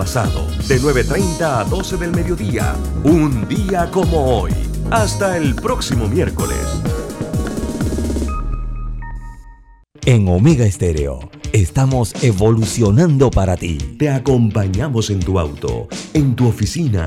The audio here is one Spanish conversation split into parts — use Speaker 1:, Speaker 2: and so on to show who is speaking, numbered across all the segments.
Speaker 1: pasado, de 9.30 a 12 del mediodía, un día como hoy. Hasta el próximo miércoles.
Speaker 2: En Omega Estéreo estamos evolucionando para ti.
Speaker 1: Te acompañamos en tu auto, en tu oficina,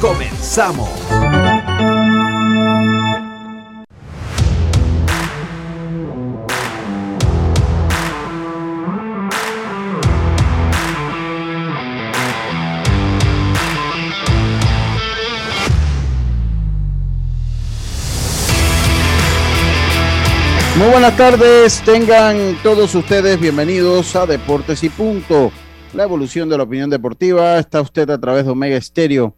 Speaker 1: Comenzamos.
Speaker 3: Muy buenas tardes, tengan todos ustedes bienvenidos a Deportes y Punto, la evolución de la opinión deportiva. Está usted a través de Omega Estéreo,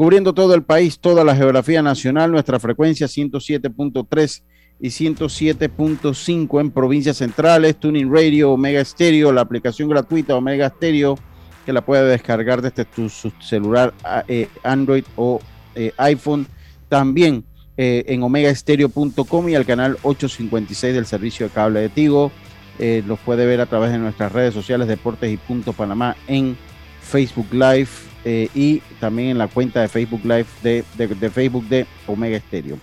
Speaker 3: cubriendo todo el país, toda la geografía nacional, nuestra frecuencia 107.3 y 107.5 en provincias centrales, Tuning Radio, Omega Estéreo, la aplicación gratuita Omega Estéreo, que la puede descargar desde tu, celular eh, Android o eh, iPhone. También eh, en omegaestereo.com y al canal 856 del servicio de cable de Tigo. Eh, los puede ver a través de nuestras redes sociales Deportes y Punto Panamá en Facebook Live eh, y también en la cuenta de Facebook Live de, Facebook de Omega Estéreo.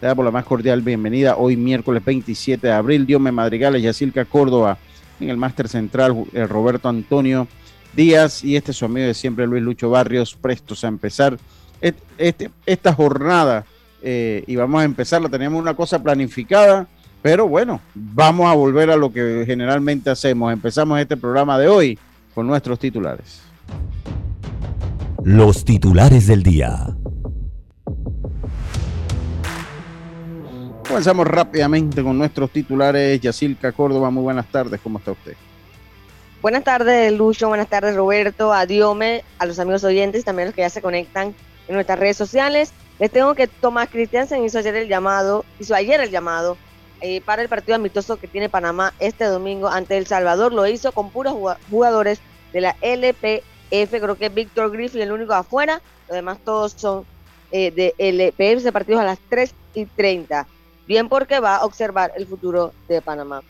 Speaker 3: Le damos la más cordial bienvenida hoy miércoles 27 de abril. Diome Madrigales, Yacilca Córdoba en el Máster Central, Roberto Antonio Díaz y este es su amigo de siempre Luis Lucho Barrios, prestos a empezar este, esta jornada eh, y vamos a empezar. Teníamos una cosa planificada, pero bueno, vamos a volver a lo que generalmente hacemos. Empezamos este programa de hoy con nuestros titulares.
Speaker 2: Los titulares del día.
Speaker 3: Comenzamos rápidamente con nuestros titulares. Yacilca Córdoba, muy buenas tardes. ¿Cómo está usted?
Speaker 4: Buenas tardes, Lucho. Buenas tardes, Roberto. A Diome, a los amigos oyentes, también a los que ya se conectan en nuestras redes sociales. Les tengo que Tomás Christiansen hizo ayer el llamado, hizo ayer el llamado eh, para el partido amistoso que tiene Panamá este domingo ante El Salvador. Lo hizo con puros jugadores de la LPF. Creo que Víctor Griffith el único afuera. Los demás todos son eh, de LPF. Ese partido a las 3 y 30. Bien porque va a observar el futuro de Panamá.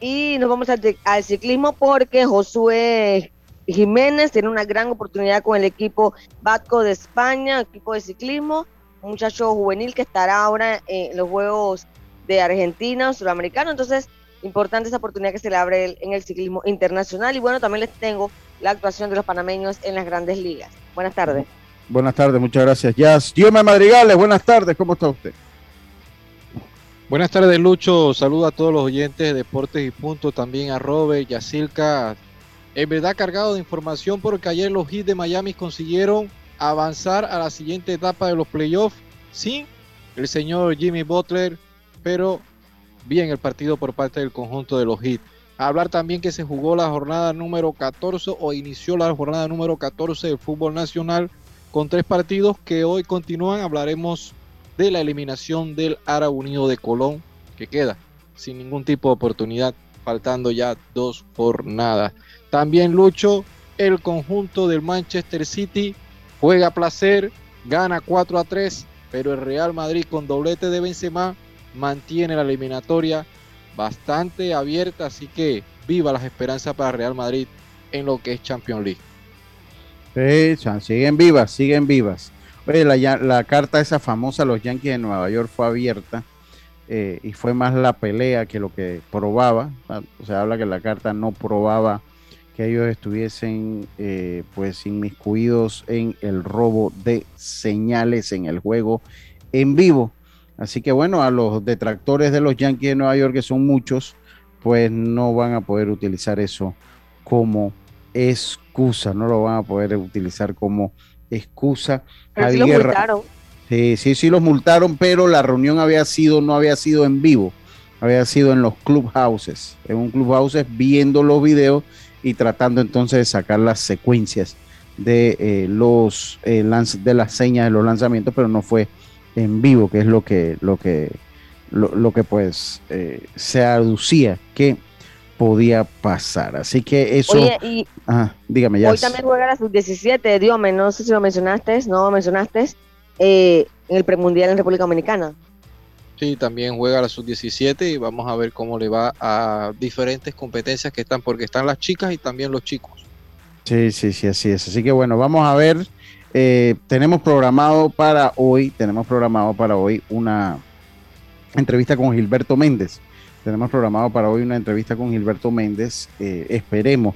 Speaker 4: Y nos vamos al, ciclismo porque Josué Jiménez tiene una gran oportunidad con el equipo Batco de España, equipo de ciclismo muchacho juvenil que estará ahora en los Juegos de Argentina, Sudamericano. Entonces, importante esa oportunidad que se le abre en el ciclismo internacional. Y bueno, también les tengo la actuación de los panameños en las grandes ligas. Buenas tardes.
Speaker 3: Buenas tardes, muchas gracias. Jazz. Diome Madrigales, buenas tardes, ¿cómo está usted?
Speaker 5: Buenas tardes, Lucho. Saludo a todos los oyentes de Deportes y Punto, también a Robert, Yacilca. En verdad cargado de información porque ayer los Heat de Miami consiguieron avanzar a la siguiente etapa de los playoffs sin el señor Jimmy Butler, pero bien el partido por parte del conjunto de los Heat. Hablar también que se jugó la jornada número 14 o inició la jornada número 14 del fútbol nacional con tres partidos que hoy continúan. Hablaremos de la eliminación del Ara Unido de Colón, que queda sin ningún tipo de oportunidad, faltando ya dos jornadas. También Lucho, el conjunto del Manchester City juega placer, gana 4 a 3, pero el Real Madrid con doblete de Benzema mantiene la eliminatoria bastante abierta, así que viva las esperanzas para Real Madrid en lo que es Champions
Speaker 3: League. Sí, siguen vivas, siguen vivas. Oye, la, carta esa famosa, los Yankees de Nueva York, fue abierta eh, y fue más la pelea que lo que probaba. O sea, habla que la carta no probaba que ellos estuviesen eh, pues inmiscuidos en el robo de señales en el juego en vivo. Así que bueno, a los detractores de los Yankees de Nueva York, que son muchos, pues no van a poder utilizar eso como excusa. no lo van a poder utilizar como excusa.
Speaker 4: Pero sí los multaron.
Speaker 3: Sí, sí, sí los multaron, pero la reunión había sido, no había sido en vivo, había sido en los clubhouses, en un clubhouses viendo los videos y tratando entonces de sacar las secuencias de eh, los eh, de las señas de los lanzamientos, pero no fue en vivo, que es lo que, lo que, lo, que pues eh, se aducía que podía pasar. Así que eso.
Speaker 4: Oye, y dígame ya. Hoy también juega la sub-17, Diome, no sé si lo mencionaste, no lo mencionaste, en el premundial en República Dominicana.
Speaker 5: Sí, también juega la sub-17 y vamos a ver cómo le va a diferentes competencias que están, porque están las chicas y también los chicos.
Speaker 3: Sí, sí, sí, así es. Así que bueno, vamos a ver eh, tenemos programado para hoy, tenemos programado para hoy una entrevista con Gilberto Méndez. Tenemos programado para hoy una entrevista con Gilberto Méndez. Eh, esperemos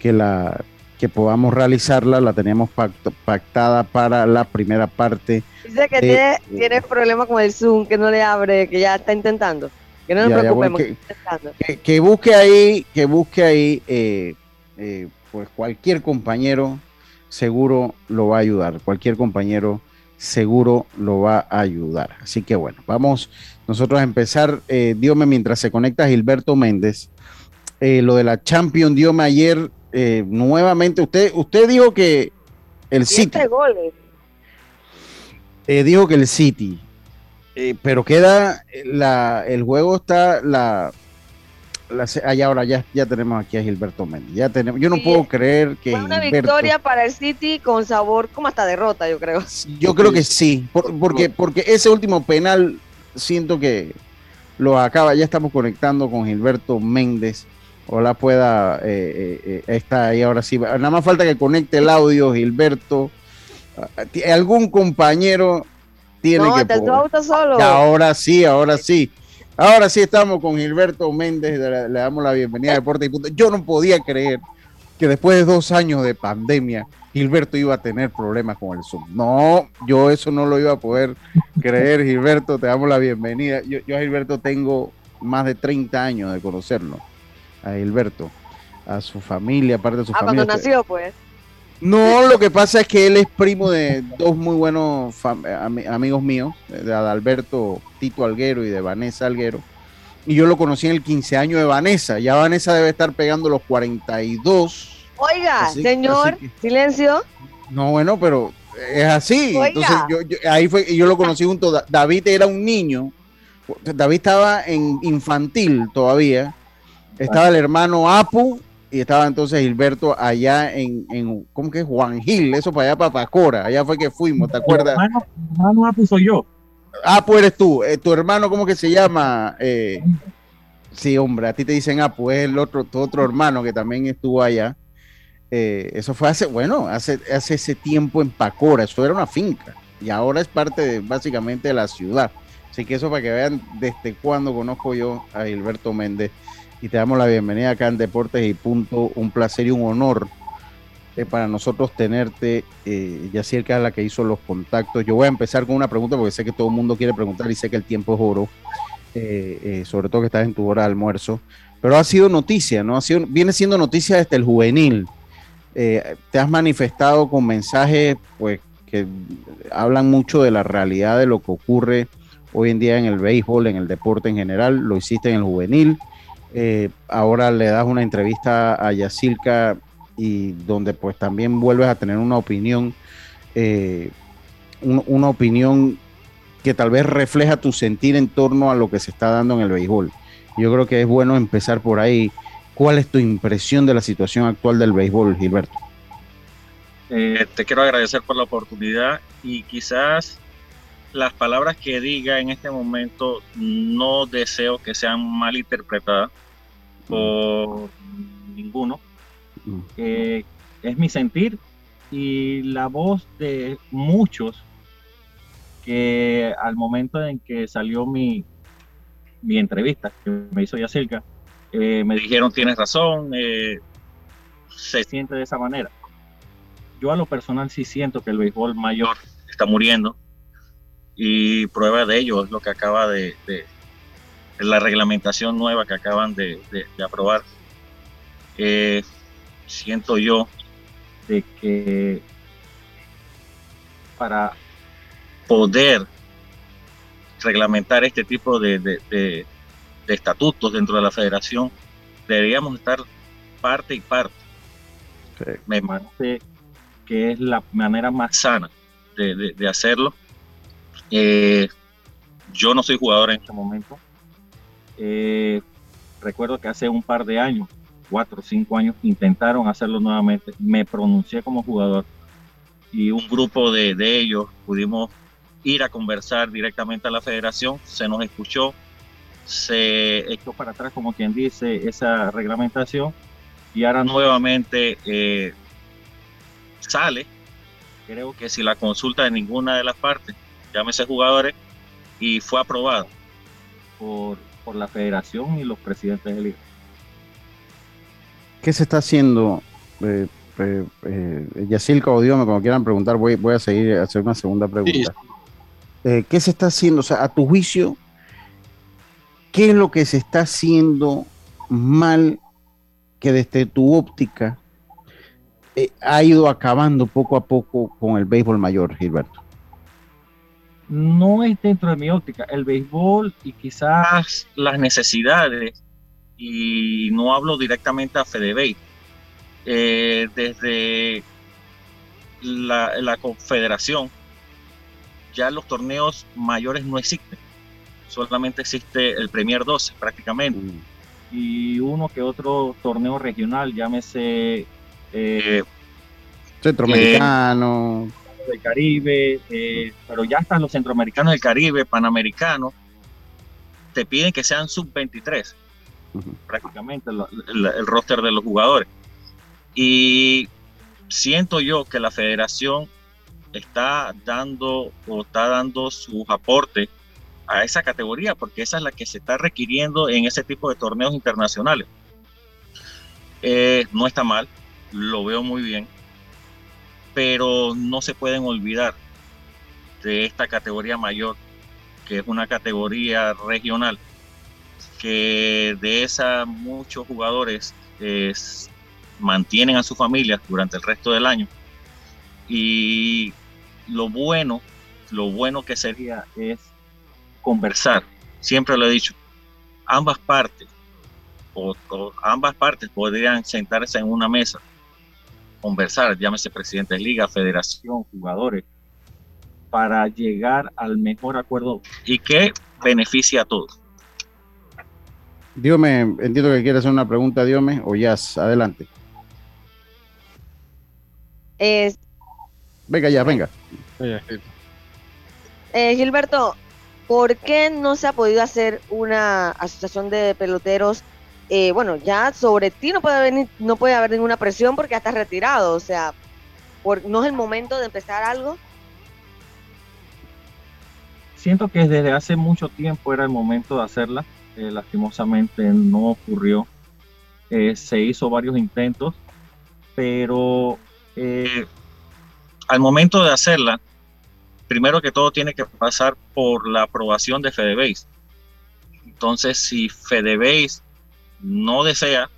Speaker 3: que la que podamos realizarla. La teníamos pactada para la primera parte.
Speaker 4: Dice que tiene, tiene problema con el Zoom, que no le abre, que ya está intentando. Que no nos preocupemos.
Speaker 3: que, busque ahí, que busque ahí, eh, pues cualquier compañero seguro lo va a ayudar. Cualquier compañero seguro lo va a ayudar. Así que bueno, vamos nosotros a empezar. Eh, Diome, mientras se conecta Gilberto Méndez, eh, lo de la Champion, Diome ayer eh, nuevamente, usted, usted dijo que el City. Eh, dijo que el City. pero queda la, el juego está la allá ahora ya, ya tenemos aquí a Gilberto Méndez. Ya tenemos, yo no puedo creer que.
Speaker 4: Fue una victoria para el City con sabor como hasta derrota, yo creo.
Speaker 3: Yo creo que sí, porque, porque ese último penal siento que lo acaba. Ya estamos conectando con Gilberto Méndez. Ojalá pueda. Eh, eh, eh, está ahí ahora sí. Nada más falta que conecte el audio, Gilberto. Ah, algún compañero tiene que.
Speaker 4: No, auto solo.
Speaker 3: Ahora sí, ahora sí. Ahora sí estamos con Gilberto Méndez, le, damos la bienvenida a Deporte y Punto. Yo no podía creer que después de dos años de pandemia, Gilberto iba a tener problemas con el Zoom. No, yo eso no lo iba a poder creer, Gilberto, te damos la bienvenida. Yo, yo a Gilberto tengo más de 30 años de conocerlo, a Gilberto, a su familia, aparte de su familia.
Speaker 4: Ah, cuando nació, pues.
Speaker 3: No, lo que pasa es que él es primo de dos muy buenos amigos míos, de Adalberto Tito Alguero y de Vanessa Alguero. Y yo lo conocí en el 15 años de Vanessa. Ya Vanessa debe estar pegando los 42.
Speaker 4: Oiga, señor, silencio.
Speaker 3: No, bueno, pero es así. Entonces yo, ahí fue, yo lo conocí junto. David era un niño. David estaba en infantil todavía. Estaba el hermano Apu y estaba entonces Gilberto allá en, en ¿cómo que es? Juan Gil, eso para allá, para Pacora, allá fue que fuimos, ¿te acuerdas?
Speaker 6: Hermano, hermano Apu soy yo.
Speaker 3: Ah, pues eres tú, eh, tu hermano, ¿cómo que se llama? Eh, sí, hombre, a ti te dicen Apu, es el otro, tu otro hermano que también estuvo allá. Eh, eso fue hace, bueno, hace, hace ese tiempo en Pacora, eso era una finca y ahora es parte de, básicamente de la ciudad. Así que eso para que vean desde cuándo conozco yo a Gilberto Méndez y te damos la bienvenida acá en Deportes y Punto. Un placer y un honor eh, para nosotros tenerte. Eh, que es la que hizo los contactos. Yo voy a empezar con una pregunta porque sé que todo el mundo quiere preguntar y sé que el tiempo es oro, eh, eh, sobre todo que estás en tu hora de almuerzo. Pero ha sido noticia, ¿no? Ha sido, viene siendo noticia desde el juvenil. te has manifestado con mensajes pues, que hablan mucho de la realidad de lo que ocurre hoy en día en el béisbol, en el deporte en general. Lo hiciste en el juvenil eh, ahora le das una entrevista a Yacirca y donde pues también vuelves a tener una opinión, eh, una opinión que tal vez refleja tu sentir en torno a lo que se está dando en el béisbol. Yo creo que es bueno empezar por ahí. ¿Cuál es tu impresión de la situación actual del béisbol, Gilberto?
Speaker 6: Eh, te quiero agradecer por la oportunidad y quizás las palabras que diga en este momento no deseo que sean mal interpretadas por ninguno. Mm. Eh, es mi sentir y la voz de muchos que al momento en que salió mi, mi entrevista que me hizo Yacirca, eh, me dijeron tienes razón, eh, se siente de esa manera. Yo a lo personal sí siento que el béisbol mayor está muriendo y prueba de ello es lo que acaba de, la reglamentación nueva que acaban de, aprobar. siento yo de que para poder reglamentar este tipo de, estatutos dentro de la federación, deberíamos estar parte y parte. Me parece que es la manera más sana de, hacerlo. Eh, yo no soy jugador en este momento. Eh, recuerdo que hace un par de años, cuatro o cinco años, intentaron hacerlo nuevamente. Me pronuncié como jugador y un grupo de, ellos pudimos ir a conversar directamente a la federación, se nos escuchó, se echó para atrás, como quien dice, esa reglamentación y ahora nuevamente eh, sale. Creo que si la consulta de ninguna de las partes, llámese jugadores, y fue aprobado por, por la federación y los presidentes de liga.
Speaker 3: ¿Qué se está haciendo? Eh, eh, eh Yacilca o Dios, como quieran preguntar, voy, voy a seguir a hacer una segunda pregunta. Eh, ¿qué se está haciendo? O sea, a tu juicio, ¿qué es lo que se está haciendo mal que desde tu óptica eh, ha ido acabando poco a poco con el béisbol mayor, Gilberto?
Speaker 6: No es dentro de mi óptica. El béisbol y quizás las necesidades, y no hablo directamente a FedeBay, eh, desde la, la confederación ya los torneos mayores no existen. Solamente existe el Premier 12 prácticamente. Mm. Y uno que otro torneo regional, llámese
Speaker 3: eh, centroamericano.
Speaker 6: Eh, del Caribe, eh, pero ya están los centroamericanos del Caribe, panamericanos, te piden que sean sub-23, prácticamente el roster de los jugadores. Y siento yo que la federación está dando o está dando sus aportes a esa categoría, porque esa es la que se está requiriendo en ese tipo de torneos internacionales. Eh, no está mal, lo veo muy bien, pero no se pueden olvidar de esta categoría mayor, que es una categoría regional, que de esa muchos jugadores mantienen a sus familias durante el resto del año y lo bueno, lo bueno que sería es conversar. Siempre lo he dicho, ambas partes, ambas partes podrían sentarse en una mesa, conversar, llámese presidente de liga, federación, jugadores, para llegar al mejor acuerdo y que beneficie a todos.
Speaker 3: Dígame, entiendo que quiere hacer una pregunta, Diome, o ya, adelante.
Speaker 4: Es,
Speaker 3: Venga ya, venga.
Speaker 4: Eh, Gilberto, ¿por qué no se ha podido hacer una asociación de peloteros? Eh, bueno, ya sobre ti no puede haber, no puede haber ninguna presión porque ya estás retirado, o sea, ¿no es el momento de empezar algo?
Speaker 6: Siento que desde hace mucho tiempo era el momento de hacerla, eh, lastimosamente no ocurrió, se hizo varios intentos, pero al momento de hacerla, primero que todo tiene que pasar por la aprobación de FedeBase. Entonces, si FedeBase no desea,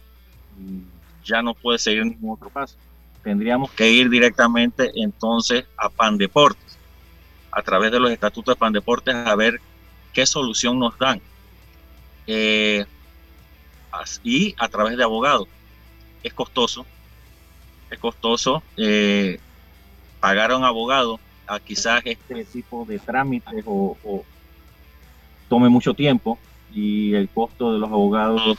Speaker 6: ya no puede seguir ningún otro paso. Tendríamos que ir directamente entonces a Pandeportes, a través de los estatutos de Pandeportes, a ver qué solución nos dan. Eh, y a través de abogados. Es costoso, es costoso. Eh, pagar a un abogado a quizás este tipo de trámites o, tome mucho tiempo y el costo de los abogados,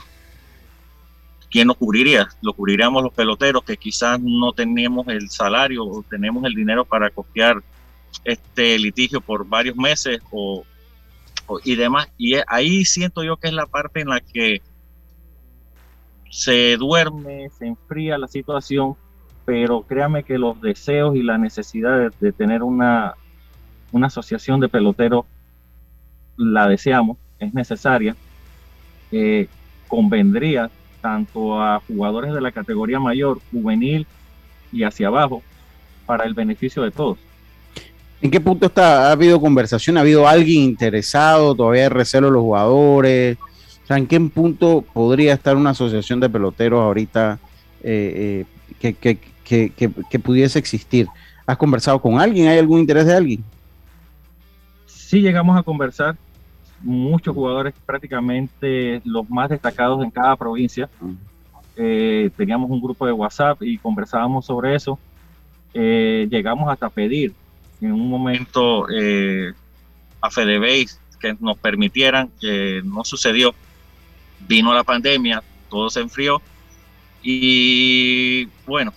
Speaker 6: ¿quién lo cubriría? Lo cubriríamos los peloteros que quizás no tenemos el salario o tenemos el dinero para costear este litigio por varios meses o, y demás. Y ahí siento yo que es la parte en la que se duerme, se enfría la situación pero créame que los deseos y la necesidad de, tener una, una asociación de peloteros la deseamos, es necesaria, eh, convendría tanto a jugadores de la categoría mayor, juvenil y hacia abajo, para el beneficio de todos.
Speaker 3: ¿En qué punto está? ¿Ha habido conversación? ¿Ha habido alguien interesado? ¿Todavía hay recelo de los jugadores? O sea, ¿en qué punto podría estar una asociación de peloteros ahorita eh, eh, que, que, que, pudiese existir. ¿Has conversado con alguien? ¿Hay algún interés de alguien?
Speaker 6: Sí, llegamos a conversar. Muchos jugadores, prácticamente los más destacados en cada provincia. Eh, teníamos un grupo de WhatsApp y conversábamos sobre eso. Eh, llegamos hasta pedir en un momento eh, a FedeBase que nos permitieran, que no sucedió. Vino la pandemia, todo se enfrió y bueno,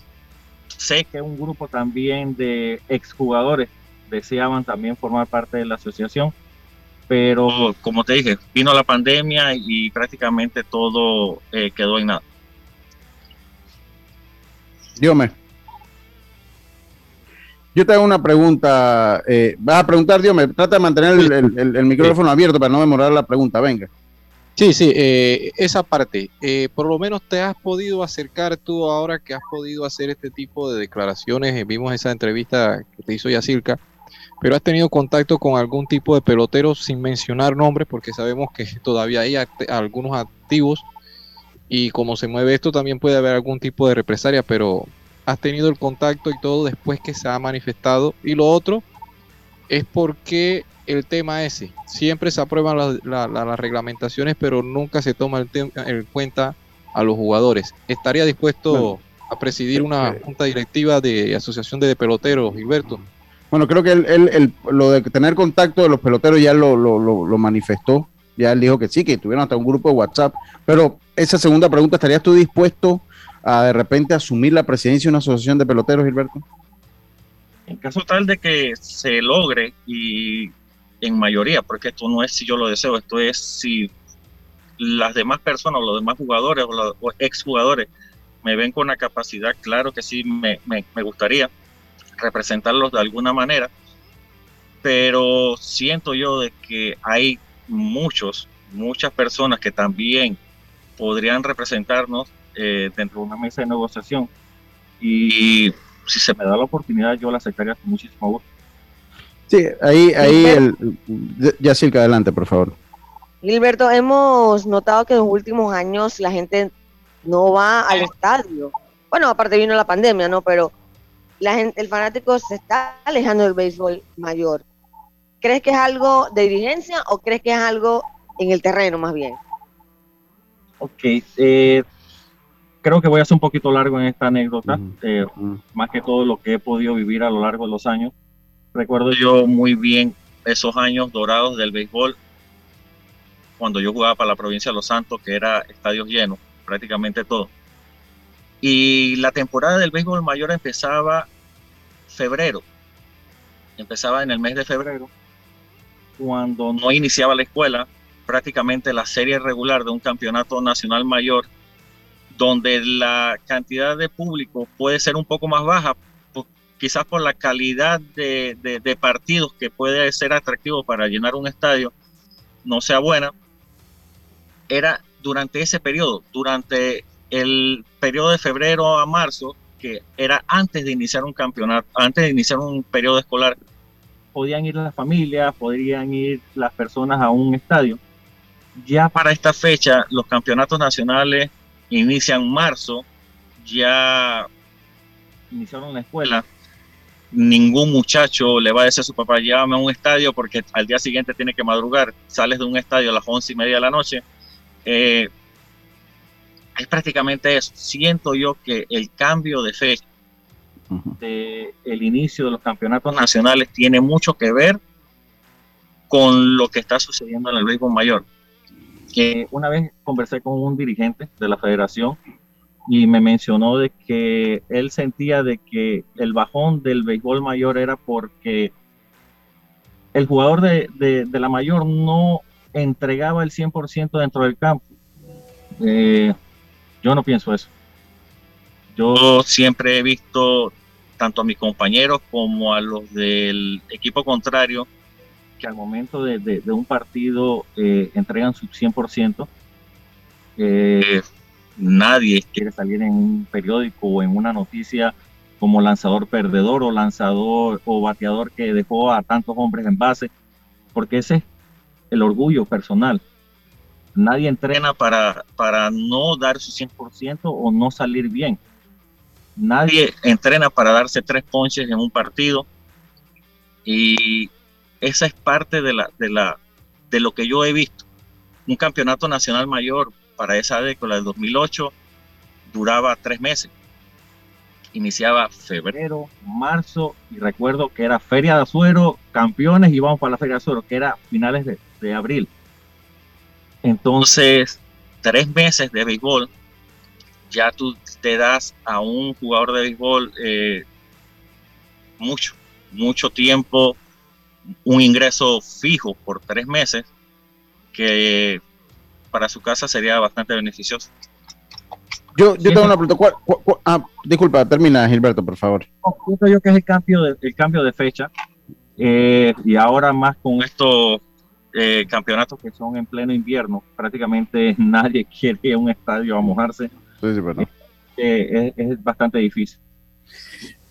Speaker 6: sé que un grupo también de exjugadores deseaban también formar parte de la asociación, pero como te dije, vino la pandemia y prácticamente todo eh, quedó en nada.
Speaker 3: Dígame. Yo te hago una pregunta. Eh, vas a preguntar, Dios me trata de mantener el, micrófono abierto para no demorar la pregunta. Venga.
Speaker 5: Sí, sí, eh, esa parte. Eh, por lo menos te has podido acercar tú ahora que has podido hacer este tipo de declaraciones. Vimos esa entrevista que te hizo Yacirca, pero has tenido contacto con algún tipo de pelotero sin mencionar nombres, porque sabemos que todavía hay algunos activos y como se mueve esto también puede haber algún tipo de represalia, pero has tenido el contacto y todo después que se ha manifestado. Y lo otro es porque el tema ese, siempre se aprueban las reglamentaciones, pero nunca se toma en cuenta a los jugadores. ¿Estaría dispuesto a presidir una eh, junta directiva de asociación de peloteros, Gilberto?
Speaker 3: Bueno, creo que él, lo de tener contacto de los peloteros ya lo, lo manifestó. Ya él dijo que sí, que tuvieron hasta un grupo de WhatsApp. Pero esa segunda pregunta, ¿estarías tú dispuesto a de repente asumir la presidencia de una asociación de peloteros, Gilberto?
Speaker 6: En caso tal de que se logre y en mayoría, porque esto no es si yo lo deseo, esto es si las demás personas, los demás jugadores o los exjugadores me ven con la capacidad, claro que sí me, me, me gustaría representarlos de alguna manera, pero siento yo de que hay muchos, muchas personas que también podrían representarnos eh, dentro de una mesa de negociación. Y si se me da la oportunidad, yo la aceptaría con muchísimo gusto.
Speaker 3: Sí, ahí, ahí, el, ya que adelante, por favor.
Speaker 4: Gilberto, hemos notado que en los últimos años la gente no va al estadio. Bueno, aparte vino la pandemia, ¿no? Pero la gente, el fanático se está alejando del béisbol mayor. ¿Crees que es algo de dirigencia o crees que es algo en el terreno más bien?
Speaker 6: Ok, eh, creo que voy a ser un poquito largo en esta anécdota, eh, más que todo lo que he podido vivir a lo largo de los años. Recuerdo yo muy bien esos años dorados del béisbol, cuando yo jugaba para la provincia de Los Santos, que era estadios llenos, prácticamente todo. Y la temporada del béisbol mayor empezaba febrero, empezaba en el mes de febrero, cuando no iniciaba la escuela, prácticamente la serie regular de un campeonato nacional mayor donde la cantidad de público puede ser un poco más baja, pues, quizás por la calidad de, partidos que puede ser atractivo para llenar un estadio, no sea buena, era durante ese periodo, durante el periodo de febrero a marzo, que era antes de iniciar un campeonato, antes de iniciar un periodo escolar, podían ir las familias, podrían ir las personas a un estadio. Ya para esta fecha, los campeonatos nacionales inician marzo, ya iniciaron la escuela, ningún muchacho le va a decir a su papá, llévame a un estadio porque al día siguiente tiene que madrugar, sales de un estadio a las once y media de la noche. Eh, es prácticamente eso. Siento yo que el cambio de fecha de el inicio de los campeonatos nacionales tiene mucho que ver con lo que está sucediendo en el béisbol mayor que una vez conversé con un dirigente de la federación y me mencionó de que él sentía de que el bajón del béisbol mayor era porque el jugador de, la mayor no entregaba el 100% dentro del campo. Eh, yo no pienso eso. Yo siempre he visto tanto a mis compañeros como a los del equipo contrario que al momento de, un partido eh, entregan su 100%. Eh, nadie quiere salir en un periódico o en una noticia como lanzador perdedor o lanzador o bateador que dejó a tantos hombres en base, porque ese es el orgullo personal. Nadie entrena para, para no dar su 100% o no salir bien. Nadie entrena para darse tres ponches en un partido. Y esa es parte de, la, de, la, de lo que yo he visto. Un campeonato nacional mayor para esa década del 2008 duraba tres meses. Iniciaba febrero, marzo, y recuerdo que era Feria de Azuero, campeones, y vamos para la Feria de Azuero, que era finales de, de abril. Entonces, tres meses de béisbol, ya tú te das a un jugador de béisbol eh, mucho, mucho tiempo, un ingreso fijo por tres meses, que para su casa sería bastante beneficioso.
Speaker 3: Yo, yo tengo una pregunta. ah, disculpa, termina Gilberto, por favor.
Speaker 6: Yo que es el cambio de, el cambio de fecha. Eh, y ahora más con estos eh, campeonatos que son en pleno invierno, prácticamente nadie quiere ir a un estadio a mojarse. Sí, sí, eh, es, es, bastante difícil.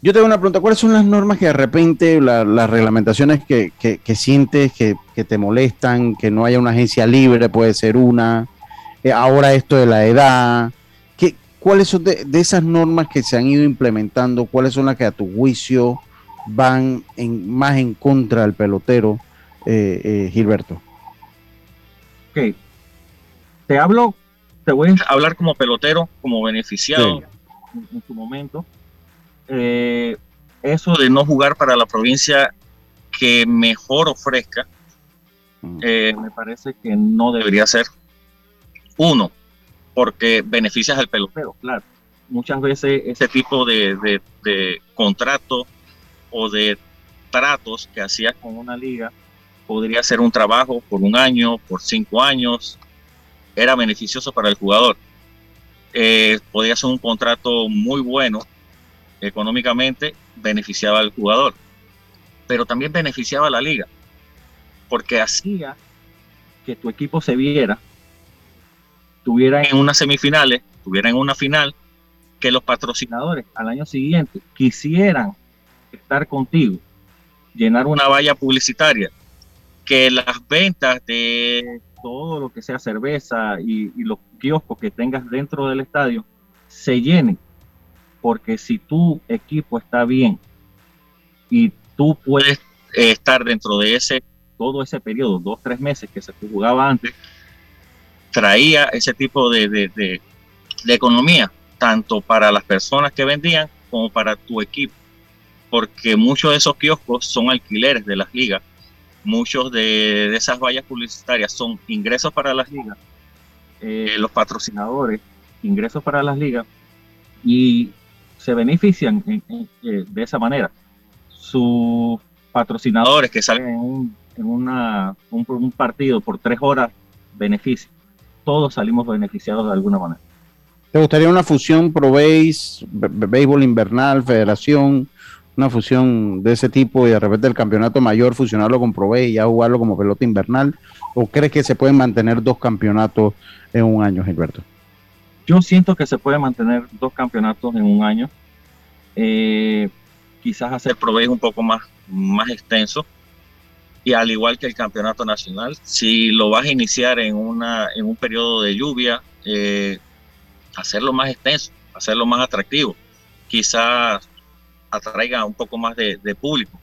Speaker 3: Yo tengo una pregunta, ¿cuáles son las normas que de repente, las reglamentaciones que, que, que sientes que, que, te molestan, que no haya una agencia libre, puede ser una, eh, ahora esto de la edad, ¿qué, ¿cuáles son de, de, esas normas que se han ido implementando, cuáles son las que a tu juicio van en, más en contra del pelotero, eh, eh, Gilberto?
Speaker 6: Ok, te hablo, te voy a hablar como pelotero, como beneficiado sí. en, en su momento eh, eso de no jugar para la provincia que mejor ofrezca, eh, me parece que no debería ser. Uno, porque beneficias al pelotero, claro. Muchas veces ese tipo de, de, de contrato o de tratos que hacías con una liga podría ser un trabajo por un año, por cinco años, era beneficioso para el jugador. Eh, podría ser un contrato muy bueno económicamente beneficiaba al jugador, pero también beneficiaba a la liga, porque hacía que tu equipo se viera, tuviera en unas semifinales, tuviera en una final, que los patrocinadores al año siguiente quisieran estar contigo, llenar una valla publicitaria, que las ventas de todo lo que sea cerveza y, y los kioscos que tengas dentro del estadio se llenen porque si tu equipo está bien y tú puedes eh, estar dentro de ese todo ese periodo, dos, tres meses que se jugaba antes, traía ese tipo de, de, de, de economía, tanto para las personas que vendían como para tu equipo, porque muchos de esos kioscos son alquileres de las ligas, muchos de, esas vallas publicitarias son ingresos para las ligas, eh, los patrocinadores, ingresos para las ligas, y se benefician en, en, en, de esa manera. Sus patrocinadores que salen en, un, una, un, un, partido por tres horas, beneficio. Todos salimos beneficiados de alguna manera.
Speaker 3: ¿Te gustaría una fusión pro béisbol invernal, federación, una fusión de ese tipo y de repente el campeonato mayor fusionarlo con pro y ya jugarlo como pelota invernal? ¿O crees que se pueden mantener dos campeonatos en un año, Gilberto?
Speaker 6: Yo siento que se puede mantener dos campeonatos en un año. Eh, quizás hacer probéis un poco más, más extenso. Y al igual que el campeonato nacional, si lo vas a iniciar en, una, en un periodo de lluvia, eh, hacerlo más extenso, hacerlo más atractivo. Quizás atraiga un poco más de, de público.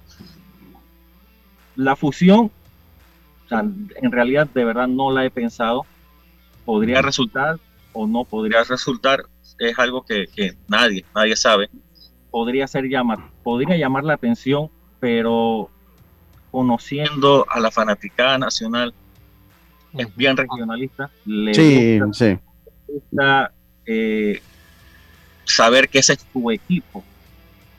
Speaker 6: La fusión, o sea, en realidad de verdad no la he pensado. Podría resultar, o no podría resultar es algo que, que, nadie, nadie sabe. Podría ser llamar, podría llamar la atención, pero conociendo a la fanaticada nacional, es bien regionalista. Le
Speaker 3: sí, gusta, sí.
Speaker 6: Gusta, eh, saber que ese es tu equipo,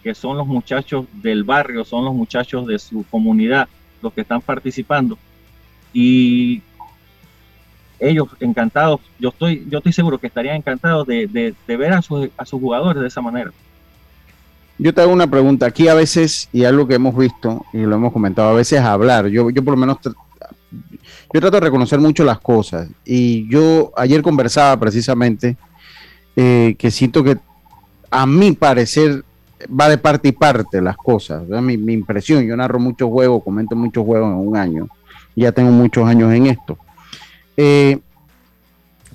Speaker 6: que son los muchachos del barrio, son los muchachos de su comunidad los que están participando. Y ellos encantados, yo estoy, yo estoy seguro que estarían encantados de, de, de ver a, sus, a sus jugadores de esa manera.
Speaker 3: Yo te hago una pregunta. Aquí a veces, y algo que hemos visto y lo hemos comentado, a veces hablar. Yo, yo por lo menos, yo trato de reconocer mucho las cosas. Y yo ayer conversaba precisamente eh, que siento que a mi parecer va de parte y parte las cosas. Mi, mi, impresión, yo narro muchos juegos, comento muchos juegos en un año. Ya tengo muchos años en esto. Eh,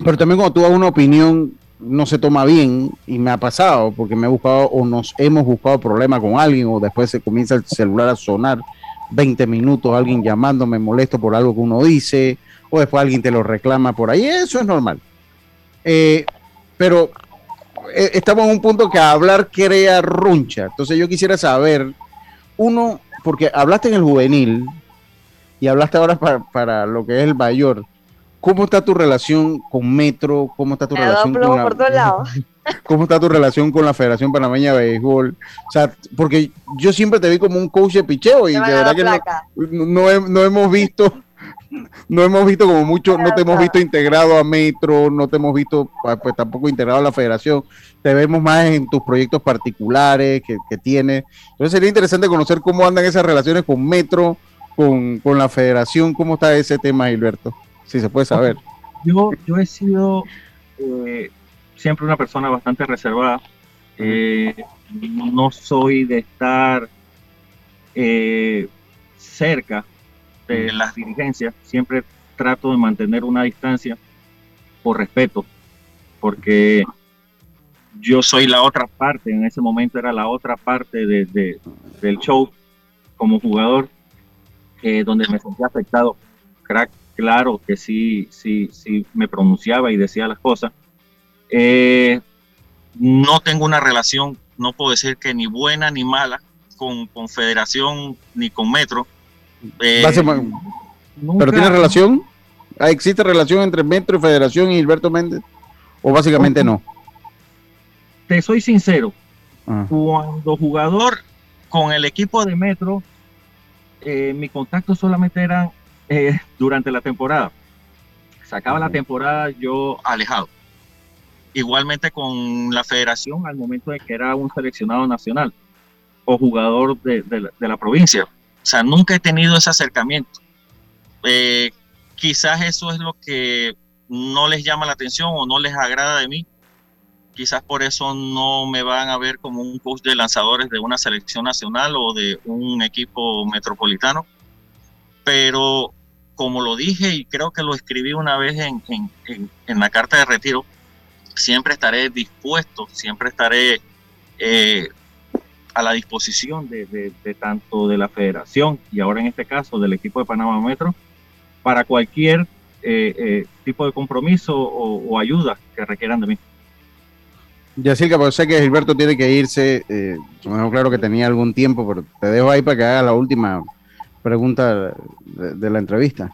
Speaker 3: pero también cuando tú das una opinión, no se toma bien y me ha pasado porque me he buscado o nos hemos buscado problemas con alguien o después se comienza el celular a sonar 20 minutos, alguien llamándome molesto por algo que uno dice o después alguien te lo reclama por ahí, eso es normal. Eh, pero eh, estamos en un punto que hablar crea runcha, entonces yo quisiera saber, uno, porque hablaste en el juvenil y hablaste ahora para, para lo que es el mayor ¿Cómo está tu relación con Metro? ¿Cómo está tu relación con la, ¿Cómo está tu relación con la Federación Panameña de Béisbol? O sea, porque yo siempre te vi como un coach de picheo y de verdad que no, no, hemos visto no hemos visto como mucho, no te hemos visto integrado a Metro, no te hemos visto pues tampoco integrado a la federación, te vemos más en tus proyectos particulares que, que tienes. Entonces sería interesante conocer cómo andan esas relaciones con Metro, con, con la federación, cómo está ese tema, Gilberto si se puede saber.
Speaker 6: Yo, yo he sido eh, siempre una persona bastante reservada. Eh, no soy de estar eh, cerca de las dirigencias. Siempre trato de mantener una distancia por respeto, porque yo soy la otra parte, en ese momento era la otra parte de, del show como jugador, donde me sentía afectado. Crack claro que sí, sí, sí me pronunciaba y decía las cosas. Eh, no tengo una relación, no puedo decir que ni buena ni mala con, con Federación ni con Metro.
Speaker 3: Eh, ¿Pero tiene relación? Ah, ¿Existe relación entre Metro y Federación y Gilberto Méndez? ¿O básicamente no?
Speaker 6: Te soy sincero, ah. cuando jugador con el equipo de Metro, eh, mi contacto solamente eran eh, durante la temporada. Se acaba la temporada yo alejado. Igualmente con la federación al momento de que era un seleccionado nacional o jugador de, la provincia. O sea, nunca he tenido ese acercamiento. Eh, quizás eso es lo que no les llama la atención o no les agrada de mí. Quizás por eso no me van a ver como un coach de lanzadores de una selección nacional o de un equipo metropolitano pero como lo dije y creo que lo escribí una vez en, la carta de retiro, siempre estaré dispuesto, siempre estaré eh, a la disposición de, tanto de la federación y ahora en este caso del equipo de Panamá Metro para cualquier eh, eh, tipo de compromiso o, ayuda que requieran de mí.
Speaker 3: Yacirca, pues sé que Gilberto tiene que irse, eh, claro que tenía algún tiempo, pero te dejo ahí para que haga la última pregunta de, la entrevista.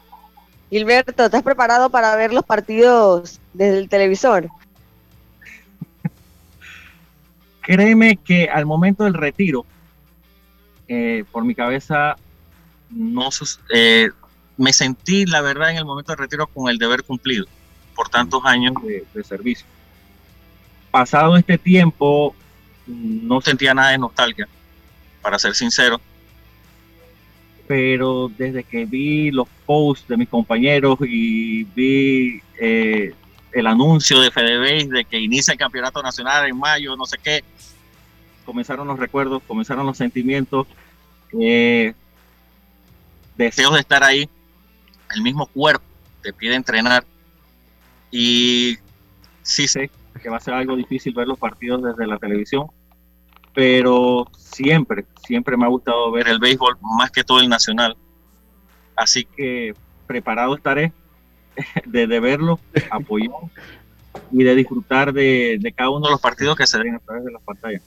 Speaker 4: Gilberto, ¿estás preparado para ver los partidos desde el televisor?
Speaker 6: Créeme que al momento del retiro, eh, por mi cabeza, no eh, me sentí, la verdad, en el momento del retiro con el deber cumplido por tantos años de servicio. Pasado este tiempo, no sentía nada de nostalgia, para ser sincero pero desde que vi los posts de mis compañeros y vi eh, el anuncio de FedeBase de que inicia el campeonato nacional en mayo, no sé qué, comenzaron los recuerdos, comenzaron los sentimientos, eh, deseos de estar ahí, el mismo cuerpo te pide entrenar. Y sí sé que va a ser algo difícil ver los partidos desde la televisión, pero siempre, siempre me ha gustado ver el béisbol, más que todo el nacional. Así que preparado estaré de, verlo, apoyar y de disfrutar de, cada uno de los partidos que se den a través de las pantallas.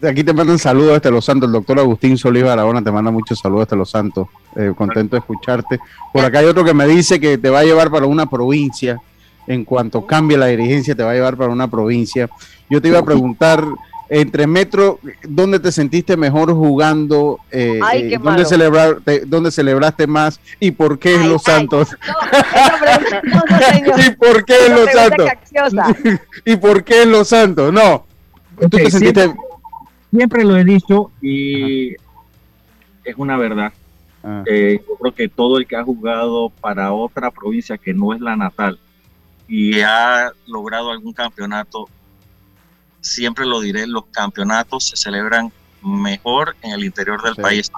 Speaker 3: De aquí te mandan saludos desde Los Santos. El doctor Agustín Solís Barahona te manda muchos saludos desde Los Santos. Eh, contento de escucharte. Por acá hay otro que me dice que te va a llevar para una provincia. En cuanto cambie la dirigencia, te va a llevar para una provincia. Yo te iba a preguntar entre Metro, ¿dónde te sentiste mejor jugando? Eh, eh ¿dónde, celebraste más? ¿Y por qué en Los Santos? ¿Y por qué en Los Santos? ¿Y por qué en Los Santos? No.
Speaker 6: siempre, lo he dicho y es una verdad. Ah. Eh, yo creo que todo el que ha jugado para otra provincia que no es la natal y ha logrado algún campeonato siempre lo diré, los campeonatos se celebran mejor en el interior del país.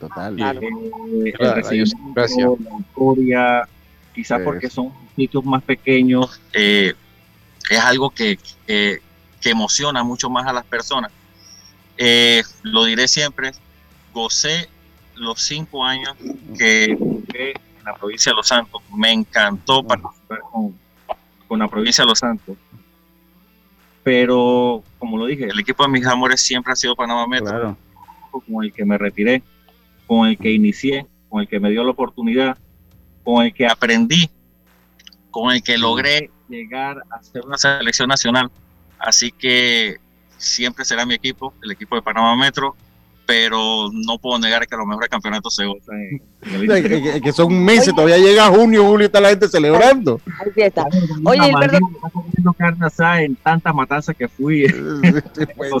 Speaker 3: total.
Speaker 6: Eh, gracias. La historia, quizás porque son sitios más pequeños, eh, es algo que, que, emociona mucho más a las personas. Eh, lo diré siempre, gocé los cinco años que en la provincia de Los Santos, me encantó participar con, con la provincia de Los Santos pero como lo dije, el equipo de mis amores siempre ha sido Panamá Metro, con el que me retiré, con el que inicié, con el que me dio la oportunidad, con el que aprendí, con el que logré llegar a ser una selección nacional. Así que siempre será mi equipo, el equipo de Panamá Metro, pero no puedo negar que los mejores campeonatos se gozan
Speaker 3: en, que, son meses, todavía llega junio, julio y está la gente celebrando.
Speaker 4: Oye,
Speaker 6: perdón. carne en tantas matanzas que fui.
Speaker 4: Pues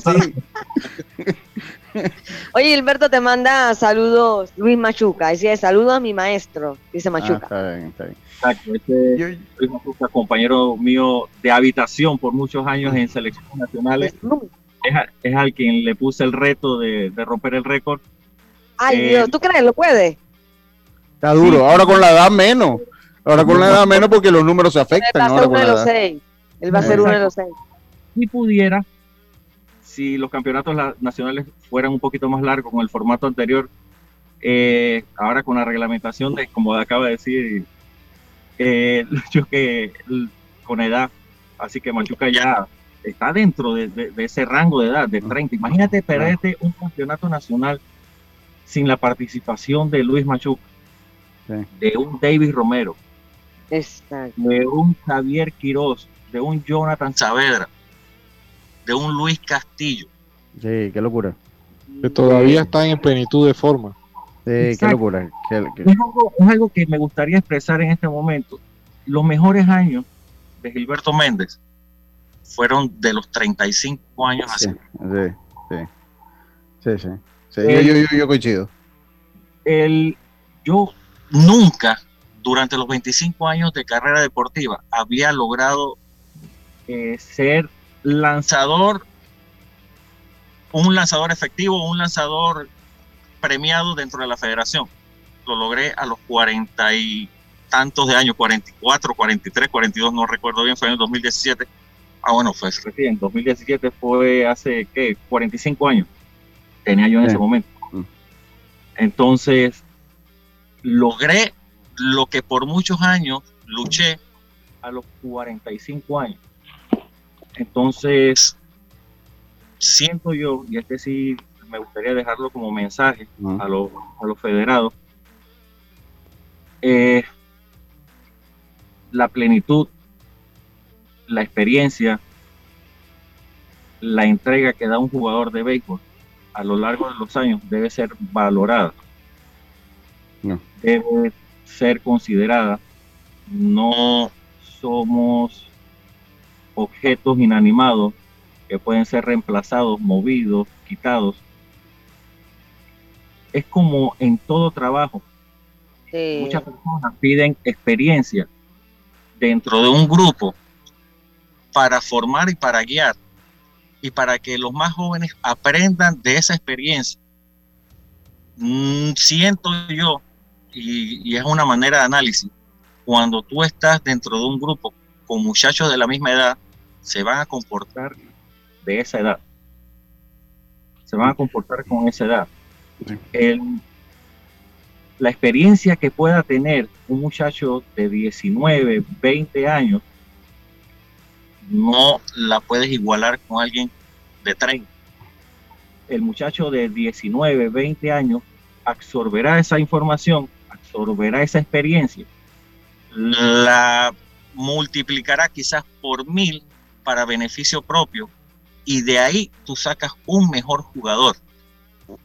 Speaker 4: Oye, Gilberto te manda saludos Luis Machuca. Dice saludos a mi maestro, dice ah, Machuca. está bien, está bien.
Speaker 6: Exacto, este Luis Machuca, compañero mío de habitación por muchos años en selecciones nacionales es, al quien le puse el reto de, romper el récord.
Speaker 4: Ay, eh, Dios, ¿tú crees? ¿Lo puede?
Speaker 3: Está duro. Ahora con la edad menos. Ahora con la edad menos porque los números se afectan.
Speaker 4: Él va a ser uno de los seis. Él va a ser uno de los seis.
Speaker 6: Si pudiera, si los campeonatos nacionales fueran un poquito más largos con el formato anterior, eh, ahora con la reglamentación de, como acaba de decir, eh, yo que con edad, así que Machuca ya está dentro de, ese rango de edad, de 30. Imagínate perderte un campeonato nacional sin la participación de Luis Machuca, de un David Romero, de un Javier Quiroz, de un Jonathan Saavedra, de un Luis Castillo.
Speaker 3: Sí, qué locura.
Speaker 5: Que todavía están en plenitud de forma.
Speaker 3: Sí, qué locura.
Speaker 6: es algo que me gustaría expresar en este momento. Los mejores años de Gilberto Méndez fueron de los 35 años
Speaker 3: sí, Sí, sí, sí. sí, yo, yo, yo, coincido.
Speaker 6: El, yo nunca, durante los 25 años de carrera deportiva, había logrado eh, ser lanzador, un lanzador efectivo, un lanzador premiado dentro de la federación. Lo logré a los 40 y tantos de años, 44, 43, 42, no recuerdo bien, fue en el 2017 Ah, bueno, fue recién. 2017 fue hace, ¿qué? 45 años. Tenía yo en ese momento. Mm. Entonces, logré lo que por muchos años luché a los 45 años. Entonces, siento yo, y este sí me gustaría dejarlo como mensaje mm. a, los, a los federados, eh, la plenitud la experiencia, la entrega que da un jugador de béisbol a lo largo de los años debe ser valorada. Debe ser considerada. No somos objetos inanimados que pueden ser reemplazados, movidos, quitados. Es como en todo trabajo. Muchas personas piden experiencia dentro de un grupo para formar y para guiar y para que los más jóvenes aprendan de esa experiencia. Mm, siento yo, y, es una manera de análisis, cuando tú estás dentro de un grupo con muchachos de la misma edad, se van a comportar de esa edad. Se van a comportar con esa edad. la experiencia que pueda tener un muchacho de 19, 20 años no la puedes igualar con alguien de 30. El muchacho de 19, 20 años absorberá esa información, absorberá esa experiencia, la multiplicará quizás por mil para beneficio propio y de ahí tú sacas un mejor jugador.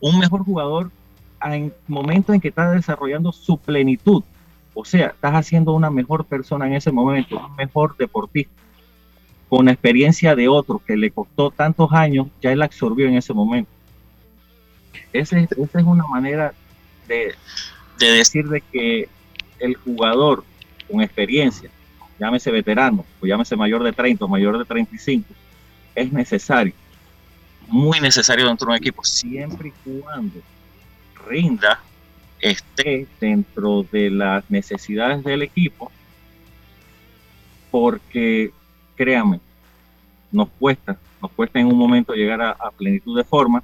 Speaker 6: Un mejor jugador en momento en que estás desarrollando su plenitud. O sea, estás haciendo una mejor persona en ese momento, un mejor deportista con la experiencia de otro que le costó tantos años, ya él absorbió en ese momento. esa es una manera de, decir de que el jugador con experiencia, llámese veterano, o llámese mayor de 30 o mayor de 35, es necesario, muy necesario dentro de un equipo, siempre y cuando rinda, esté dentro de las necesidades del equipo, porque créame, nos cuesta, nos cuesta en un momento llegar a, plenitud de forma,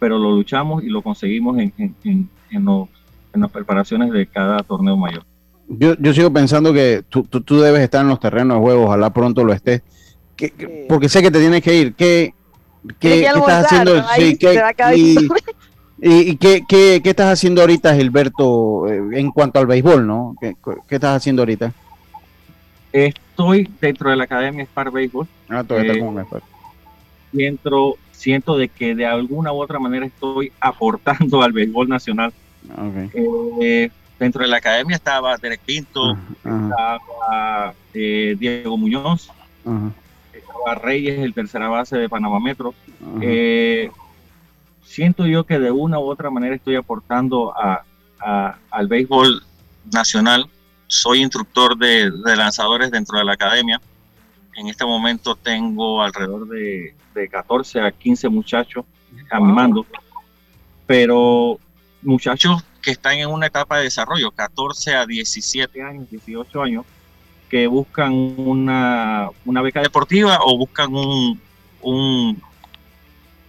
Speaker 6: pero lo luchamos y lo conseguimos en, en, las preparaciones de cada torneo mayor.
Speaker 3: Yo, yo sigo pensando que tú, tú, debes estar en los terrenos de juego, ojalá pronto lo estés, porque sé que te tienes que ir. ¿Qué, qué, estás haciendo? y, qué, qué, qué, estás haciendo ahorita, Gilberto, eh, en cuanto al béisbol, no? ¿Qué, qué estás haciendo ahorita?
Speaker 6: Estoy dentro de la Academia Spark Baseball.
Speaker 3: Ah, todavía eh, con Spark.
Speaker 6: Siento, siento de que de alguna u otra manera estoy aportando al béisbol nacional. Eh, dentro de la academia estaba Derek Pinto, estaba eh, Diego Muñoz, estaba Reyes, el tercera base de Panamá Metro. siento yo que de una u otra manera estoy aportando a, al béisbol nacional soy instructor de, lanzadores dentro de la academia. En este momento tengo alrededor de, 14 a 15 muchachos a mi mando, pero muchachos que están en una etapa de desarrollo, 14 a 17 años, 18 años, que buscan una, beca deportiva o buscan un,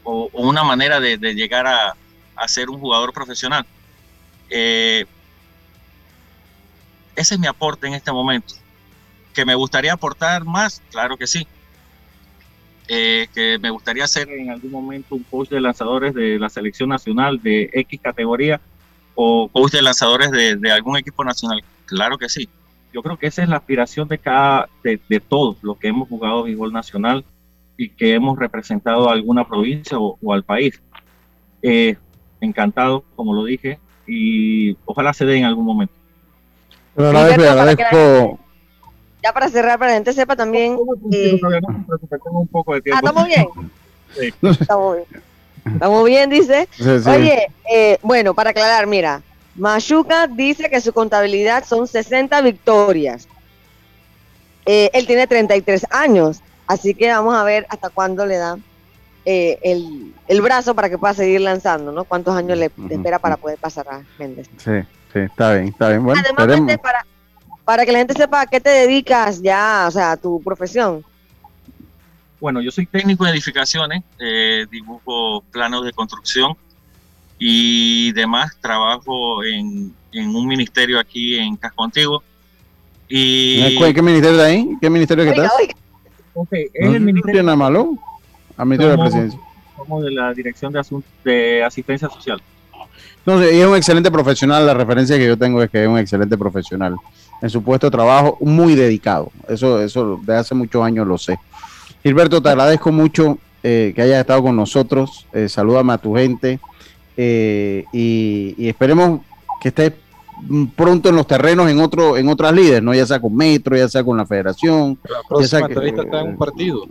Speaker 6: o, una manera de, llegar a, ser un jugador profesional. Eh, ese es mi aporte en este momento. ¿Que me gustaría aportar más? Claro que sí. Eh, que me gustaría ser en algún momento un coach de lanzadores de la selección nacional de X categoría o coach de lanzadores de, algún equipo nacional. Claro que sí. Yo creo que esa es la aspiración de cada, de, todos los que hemos jugado béisbol nacional y que hemos representado a alguna provincia o, al país. Eh, encantado, como lo dije, y ojalá se dé en algún momento
Speaker 4: ya para cerrar, para que la gente sepa también. Eh, ah, estamos bien. Estamos bien. Estamos bien, dice. Oye, eh, bueno, para aclarar, mira, Machuca dice que su contabilidad son 60 victorias. Eh, él tiene 33 años, así que vamos a ver hasta cuándo le da el, el, brazo para que pueda seguir lanzando, ¿no? ¿Cuántos años le, espera para poder pasar a Méndez?
Speaker 3: Sí está bien, está bien. Bueno,
Speaker 4: Además, para, para que la gente sepa a qué te dedicas ya, o sea, tu profesión.
Speaker 6: Bueno, yo soy técnico de edificaciones, eh, dibujo planos de construcción y demás. Trabajo en, un ministerio aquí en Casco Antiguo. Y...
Speaker 3: ¿Qué ministerio de ahí? ¿Qué ministerio que estás?
Speaker 6: es el ministerio.
Speaker 3: ¿No malo? A ministerio de la presidencia.
Speaker 6: Somos de la Dirección de, de Asistencia Social.
Speaker 3: Entonces, es un excelente profesional. La referencia que yo tengo es que es un excelente profesional en su puesto de trabajo, muy dedicado. Eso, eso de hace muchos años lo sé. Gilberto, te agradezco mucho eh, que hayas estado con nosotros. Eh, salúdame a tu gente eh, y, esperemos que estés pronto en los terrenos en otro en otras líderes, ¿no? Ya sea con Metro, ya sea con la Federación.
Speaker 5: La próxima entrevista está en un partido.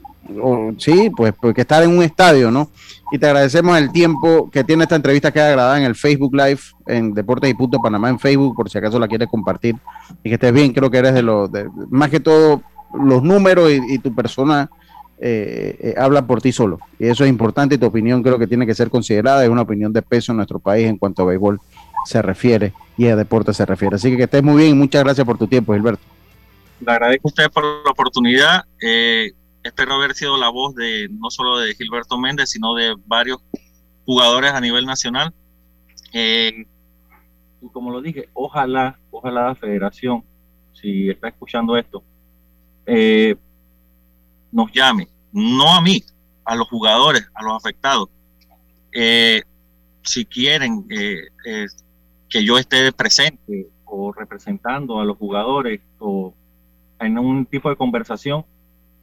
Speaker 3: sí, pues porque estar en un estadio, ¿no? y te agradecemos el tiempo que tiene esta entrevista queda grabada en el Facebook Live en Deportes y Punto Panamá en Facebook por si acaso la quieres compartir y que estés bien creo que eres de los más que todo los números y, tu persona eh, eh, habla por ti solo y eso es importante y tu opinión creo que tiene que ser considerada es una opinión de peso en nuestro país en cuanto a béisbol se refiere y a deporte se refiere así que que estés muy bien y muchas gracias por tu tiempo Gilberto
Speaker 6: le agradezco a usted por la oportunidad eh, espero haber sido la voz de no solo de Gilberto Méndez, sino de varios jugadores a nivel nacional. Eh, y como lo dije, ojalá, ojalá la federación, si está escuchando esto, eh, nos llame, no a mí, a los jugadores, a los afectados. Eh, si quieren que yo esté presente o representando a los jugadores o en un tipo de conversación,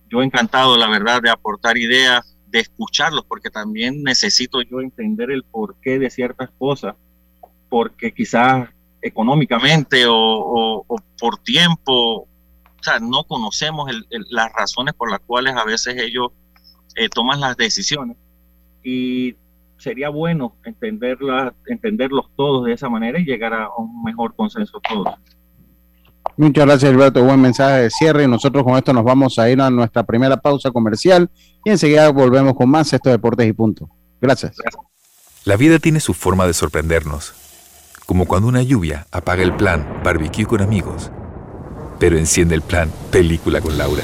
Speaker 6: yo encantado, la verdad, de aportar ideas, de escucharlos, porque también necesito yo entender el porqué de ciertas cosas, porque quizás económicamente o, por tiempo, o sea, no conocemos las razones por las cuales a veces ellos eh, toman las decisiones. Y sería bueno entenderlas, entenderlos todos de esa manera y llegar a un mejor consenso todos.
Speaker 3: Muchas gracias, Alberto. Buen mensaje de cierre. Y nosotros con esto nos vamos a ir a nuestra primera pausa comercial y enseguida volvemos con más estos deportes y punto. Gracias.
Speaker 7: La vida tiene su forma de sorprendernos, como cuando una lluvia apaga el plan barbecue con amigos, pero enciende el plan película con Laura.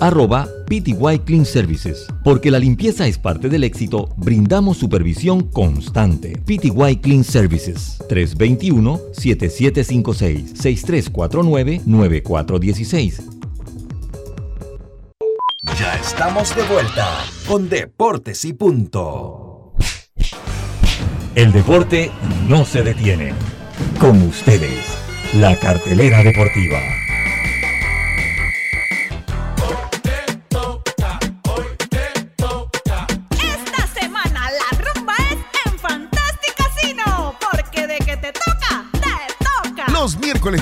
Speaker 2: arroba PTY Clean Services. Porque la limpieza es parte del éxito, brindamos supervisión constante. PTY Clean Services 321-7756-6349-9416.
Speaker 1: Ya estamos de vuelta con Deportes y Punto.
Speaker 2: El deporte no se detiene. Con ustedes, la cartelera deportiva.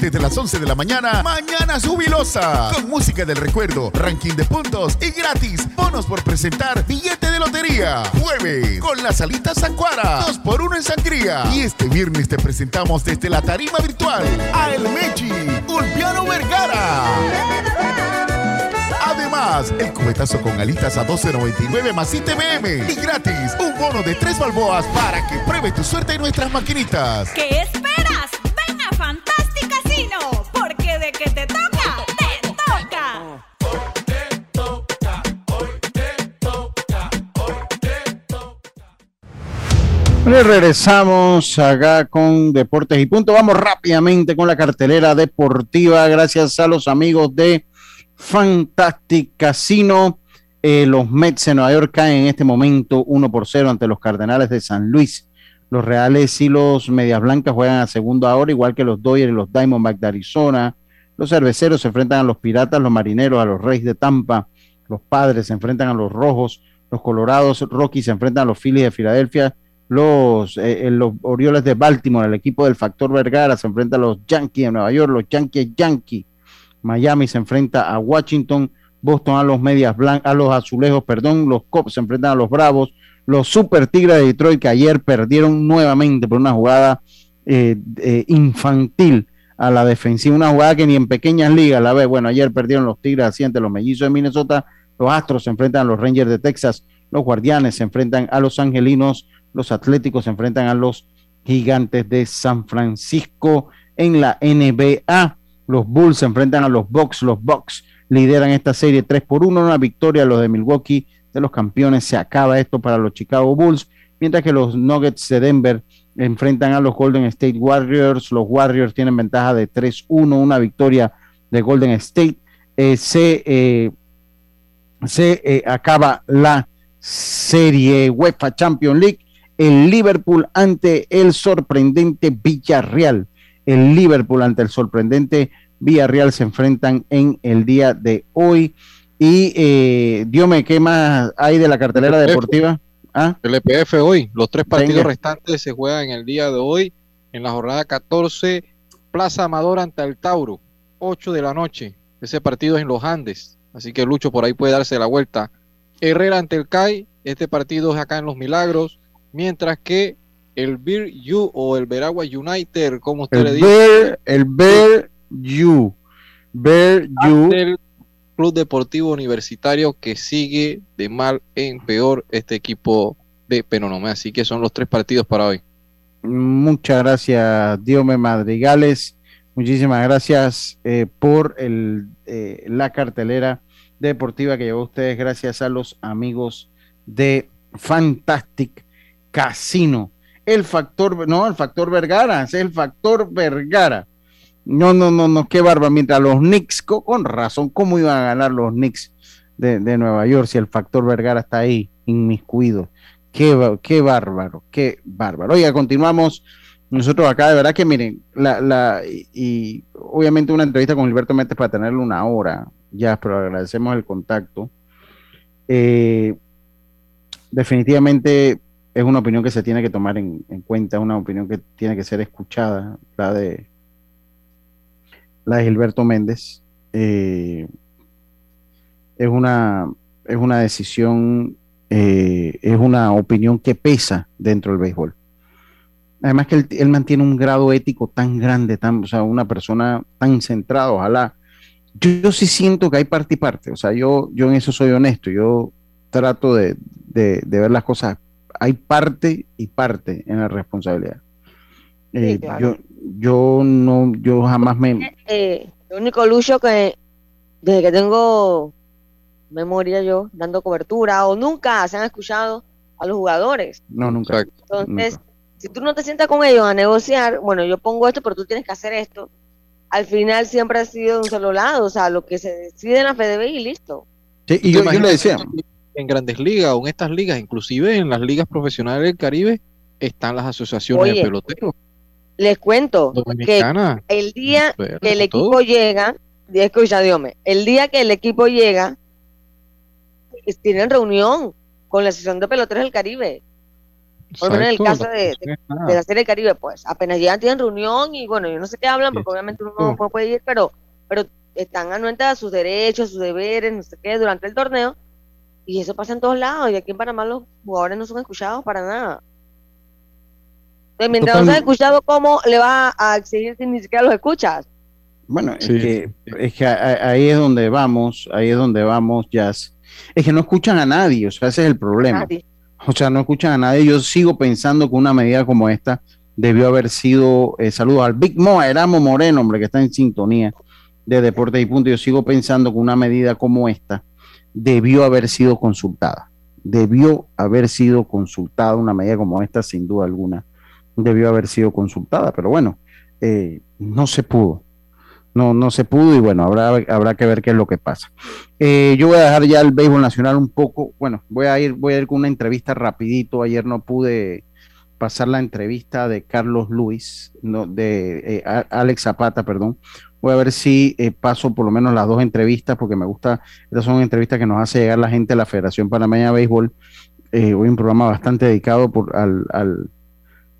Speaker 8: Desde las 11 de la mañana, Mañana Jubilosa, con música del recuerdo, ranking de puntos y gratis, bonos por presentar, billete de lotería. Jueves, con las alitas Sancuara, 2 por 1 en sangría. Y este viernes te presentamos desde la tarima virtual a El Mechi, Ulpiano Vergara. Además, el cubetazo con alitas a 12.99 más ITBM. Y gratis, un bono de tres balboas para que pruebe tu suerte en nuestras maquinitas.
Speaker 9: ¿Qué esperas? Toca.
Speaker 3: regresamos acá con Deportes y Punto. Vamos rápidamente con la cartelera deportiva. Gracias a los amigos de Fantastic Casino. Eh, los Mets de Nueva York caen en este momento 1 por 0 ante los Cardenales de San Luis. Los Reales y los Medias Blancas juegan a segundo ahora, igual que los Dodgers y los Diamondback de Arizona. Los Cerveceros se enfrentan a los Piratas, los Marineros a los Reyes de Tampa. Los Padres se enfrentan a los Rojos. Los Colorados Rockies se enfrentan a los Phillies de Filadelfia. Los, eh, eh, los Orioles de Baltimore, el equipo del Factor Vergara, se enfrenta a los Yankees de Nueva York. Los Yankees Yankees. Miami se enfrenta a Washington. Boston a los Medias Blancas, a los Azulejos, perdón. Los Cops se enfrentan a los Bravos los Super Tigres de Detroit que ayer perdieron nuevamente por una jugada eh, eh, infantil a la defensiva, una jugada que ni en pequeñas ligas la ve. Bueno, ayer perdieron los Tigres así ante los Mellizos de Minnesota, los Astros se enfrentan a los Rangers de Texas, los Guardianes se enfrentan a los Angelinos, los Atléticos se enfrentan a los Gigantes de San Francisco en la NBA. Los Bulls se enfrentan a los Bucks, los Bucks lideran esta serie 3 por 1, una victoria a los de Milwaukee de los campeones. Se acaba esto para los Chicago Bulls, mientras que los Nuggets de Denver enfrentan a los Golden State Warriors. Los Warriors tienen ventaja de 3-1, una victoria de Golden State. Eh, se eh, se eh, acaba la serie UEFA Champions League el Liverpool ante el sorprendente Villarreal. El Liverpool ante el sorprendente Villarreal se enfrentan en el día de hoy. Y eh, Diome, ¿qué más hay de la cartelera
Speaker 5: El
Speaker 3: deportiva? ¿Ah?
Speaker 5: El EPF hoy, los tres partidos
Speaker 3: Venga.
Speaker 5: restantes se juegan el día de hoy, en la jornada 14, Plaza Amador ante el Tauro, 8 de la noche. Ese partido es en los Andes, así que Lucho por ahí puede darse la vuelta. Herrera ante el CAI, este partido es acá en Los Milagros, mientras que el Beer U o el Veragua United, como usted le dice,
Speaker 3: Bear, el Bear You. Bear
Speaker 5: ante el Club Deportivo Universitario que sigue de mal en peor este equipo de Penonomé. Así que son los tres partidos para hoy.
Speaker 3: Muchas gracias, Diome Madrigales. Muchísimas gracias eh, por el, eh, la cartelera deportiva que llevó a ustedes gracias a los amigos de Fantastic Casino. El factor, no, el factor Vergara, es el factor Vergara. No, no, no, no, qué barba. Mientras los Knicks, co- con razón, ¿cómo iban a ganar los Knicks de, de Nueva York si el factor Vergara está ahí, inmiscuido? Qué, qué bárbaro, qué bárbaro. Oiga, continuamos nosotros acá, de verdad que miren, la, la, y, obviamente una entrevista con Gilberto Méndez para tenerle una hora, ya, pero agradecemos el contacto. Eh, definitivamente es una opinión que se tiene que tomar en, en cuenta, una opinión que tiene que ser escuchada, la de, la de Gilberto Méndez. Eh, es una, es una decisión, eh, es una opinión que pesa dentro del béisbol. Además que él, él mantiene un grado ético tan grande, tan, o sea, una persona tan centrada, ojalá. Yo, sí siento que hay parte y parte, o sea, yo, yo en eso soy honesto, yo trato de- de ver las cosas, hay parte y parte en la responsabilidad. Eh,
Speaker 4: claro.
Speaker 3: yo, yo no, yo jamás me,
Speaker 4: Eh, el único lucho que desde que tengo memoria yo dando cobertura o nunca se han escuchado a los jugadores.
Speaker 3: no, nunca.
Speaker 4: Entonces, si tú no te sientas con ellos a negociar, bueno, yo pongo esto, pero tú tienes que hacer esto. Al final siempre ha sido de un solo lado, o sea, lo que se decide en la FDB y listo.
Speaker 3: Sí, y yo, yo le decía,
Speaker 5: En grandes ligas o en estas ligas, inclusive en las ligas profesionales del Caribe, están las asociaciones
Speaker 4: Oye,
Speaker 5: de peloteros.
Speaker 4: Les cuento que el día que el
Speaker 5: todo.
Speaker 4: equipo llega, y escucha, Diome, el día que el equipo llega, tienen reunión con la Asociación de Peloteros del Caribe. Por lo menos en el caso de, de- de la Serie del Caribe, pues apenas llegan, tienen reunión y bueno, yo no sé qué hablan, porque obviamente uno no puede ir, pero, pero están anuentes a sus derechos, sus deberes, no sé qué, durante el torneo. Y eso pasa en todos lados. Y aquí en Panamá los jugadores no son escuchados para nada. Entonces, mientras no
Speaker 3: Total-
Speaker 4: seas escuchado, ¿cómo le vas a exigir si ni siquiera los escuchas?
Speaker 3: Bueno,
Speaker 5: Sí,
Speaker 3: es que, es que a- a- ahí es donde vamos, ahí es donde vamos, Jazz. Es que no escuchan a nadie, o sea, ese es el problema.
Speaker 4: Nadie.
Speaker 3: O sea, no escuchan a nadie. Yo sigo pensando que una medida como esta debió haber sido, eh, saludos al Big Mo, a Eramo Moreno, hombre, que está en sintonía de Deportes y Punto. Yo sigo pensando que una medida como esta debió haber sido consultada. Debió haber sido consultada una medida como esta, sin duda alguna. Debió haber sido consultada, pero bueno, eh, no se pudo. No, no se pudo y bueno, habrá, habrá que ver qué es lo que pasa. Eh, yo voy a dejar ya el béisbol nacional un poco, bueno, voy a ir, voy a ir con una entrevista rapidito. Ayer no pude pasar la entrevista de Carlos Luis, no, de eh, Alex Zapata, perdón. Voy a ver si eh, paso por lo menos las dos entrevistas, porque me gusta, estas son entrevistas que nos hace llegar la gente de la Federación Panameña de Béisbol. Eh, hoy un programa bastante dedicado por, al, al,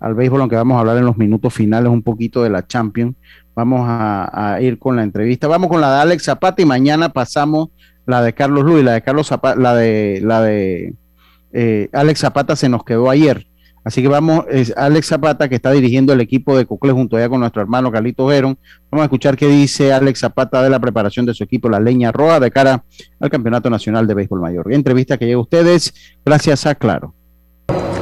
Speaker 3: al béisbol, aunque vamos a hablar en los minutos finales un poquito de la Champions. Vamos a, a ir con la entrevista. Vamos con la de Alex Zapata y mañana pasamos la de Carlos Luis, la de Carlos Zapata, la de la de eh, Alex Zapata se nos quedó ayer. Así que vamos, es Alex Zapata que está dirigiendo el equipo de Cocle junto allá con nuestro hermano Carlito Verón. Vamos a escuchar qué dice Alex Zapata de la preparación de su equipo, la Leña Roja, de cara al Campeonato Nacional de Béisbol Mayor. Entrevista que llega a ustedes gracias a Claro.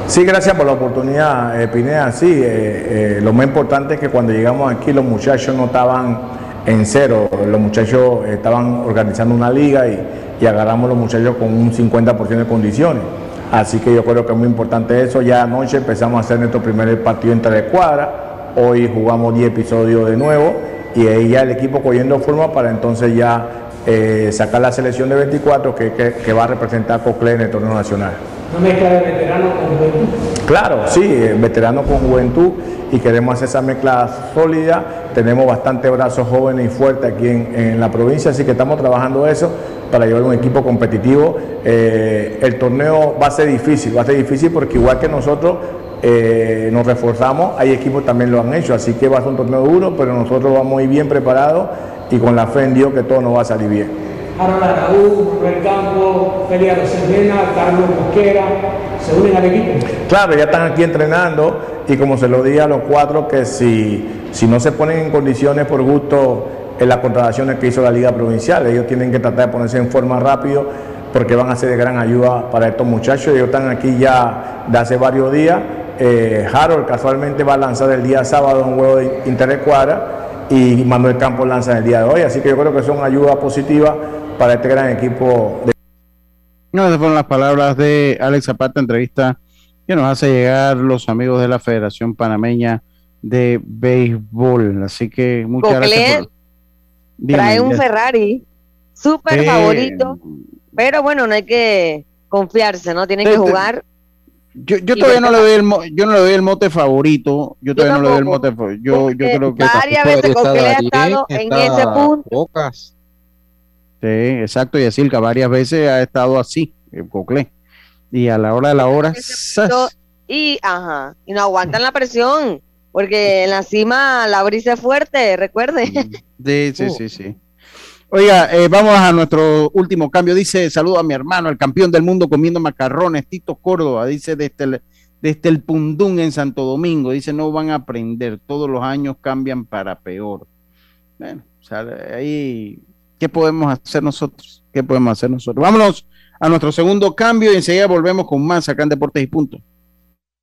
Speaker 10: Sí, gracias por la oportunidad, eh, Pineda. Sí, eh, eh, lo más importante es que cuando llegamos aquí los muchachos no estaban en cero, los muchachos estaban organizando una liga y, y agarramos los muchachos con un 50% de condiciones. Así que yo creo que es muy importante eso. Ya anoche empezamos a hacer nuestro primer partido entre de cuadra, hoy jugamos 10 episodios de nuevo y ahí ya el equipo cogiendo forma para entonces ya eh, sacar la selección de 24 que, va a representar Cocle en el torneo nacional.
Speaker 11: Una mezcla de veteranos con juventud.
Speaker 10: Claro, sí, eh, veterano con juventud y queremos hacer esa mezcla sólida. Tenemos bastante brazos jóvenes y fuertes aquí en, en la provincia, así que estamos trabajando eso para llevar un equipo competitivo. Eh, el torneo va a ser difícil, va a ser difícil porque igual que nosotros eh, nos reforzamos, hay equipos que también lo han hecho, así que va a ser un torneo duro, pero nosotros vamos muy bien preparados y con la fe en Dios que todo nos va a salir bien.
Speaker 11: Harold Araúz, Manuel Campo, Félix Rosemena, Carlos Mosquera, se unen al equipo.
Speaker 10: Claro, ya están aquí entrenando y como se lo dije a los cuatro, que si, si no se ponen en condiciones por gusto en las contrataciones que hizo la Liga Provincial, ellos tienen que tratar de ponerse en forma rápido porque van a ser de gran ayuda para estos muchachos. Ellos están aquí ya de hace varios días. Eh, Harold casualmente va a lanzar el día sábado un juego de intercuadra y Manuel Campos lanza el día de hoy. Así que yo creo que son ayudas positivas para este gran equipo. De...
Speaker 3: No, esas fueron las palabras de Alex Zapata, entrevista que nos hace llegar los amigos de la Federación Panameña de Béisbol. Así que muchas gracias. Por... Dime,
Speaker 4: Trae un
Speaker 3: ya.
Speaker 4: Ferrari, súper favorito, pero bueno, no hay que confiarse, ¿no? Tienen que
Speaker 3: sí.
Speaker 4: jugar.
Speaker 3: Yo, yo todavía no le doy el mo- yo no le doy el mote favorito. Yo todavía no le doy el mote favorito. Yo, yo creo que
Speaker 4: varias veces Coclet ha estado en ese punto.
Speaker 3: Sí, exacto, y Silca varias veces ha estado así, el Coclé. Y a la hora de la hora.
Speaker 4: Y, ajá, y no aguantan la presión, porque en la cima la brisa es fuerte, recuerde.
Speaker 3: Sí, sí, sí, sí. Oiga, eh, vamos a nuestro último cambio. Dice, saludo a mi hermano, el campeón del mundo comiendo macarrones, Tito Córdoba. Dice, desde el, desde el Pundún en Santo Domingo. Dice, no van a aprender, todos los años cambian para peor. Bueno, ahí, ¿qué podemos hacer nosotros? ¿Qué podemos hacer nosotros? Vámonos a nuestro segundo cambio y enseguida volvemos con más acá en Deportes y Punto.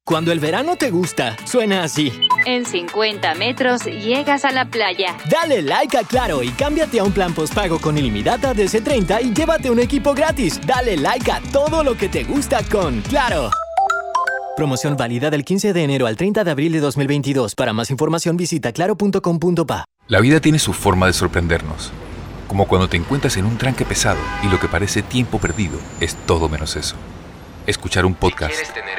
Speaker 12: Cuando el verano te gusta, suena así.
Speaker 13: En 50 metros llegas a la playa.
Speaker 12: Dale like a Claro y cámbiate a un plan postpago con ilimitada de C30 y llévate un equipo gratis. Dale like a todo lo que te gusta con Claro. Promoción válida del 15 de enero al 30 de abril de 2022. Para más información visita claro.com.pa.
Speaker 7: La vida tiene su forma de sorprendernos. Como cuando te encuentras en un tranque pesado y lo que parece tiempo perdido es todo menos eso. Escuchar un podcast,
Speaker 14: tener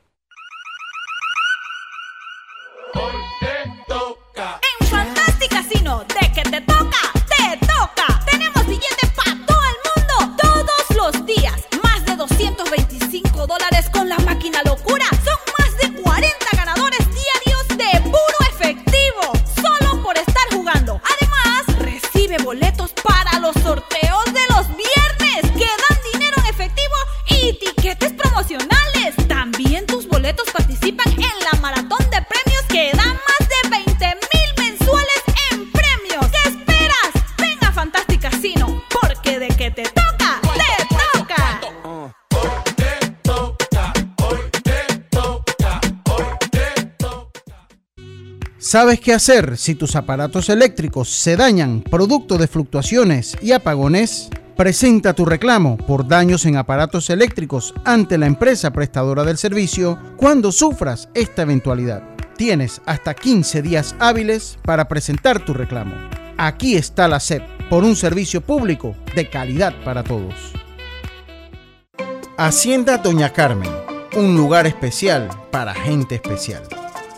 Speaker 9: Los sorteos
Speaker 3: ¿Sabes qué hacer si tus aparatos eléctricos se dañan producto de fluctuaciones y apagones? Presenta tu reclamo por daños en aparatos eléctricos ante la empresa prestadora del servicio cuando sufras esta eventualidad. Tienes hasta 15 días hábiles para presentar tu reclamo. Aquí está la SEP por un servicio público de calidad para todos. Hacienda Doña Carmen, un lugar especial para gente especial.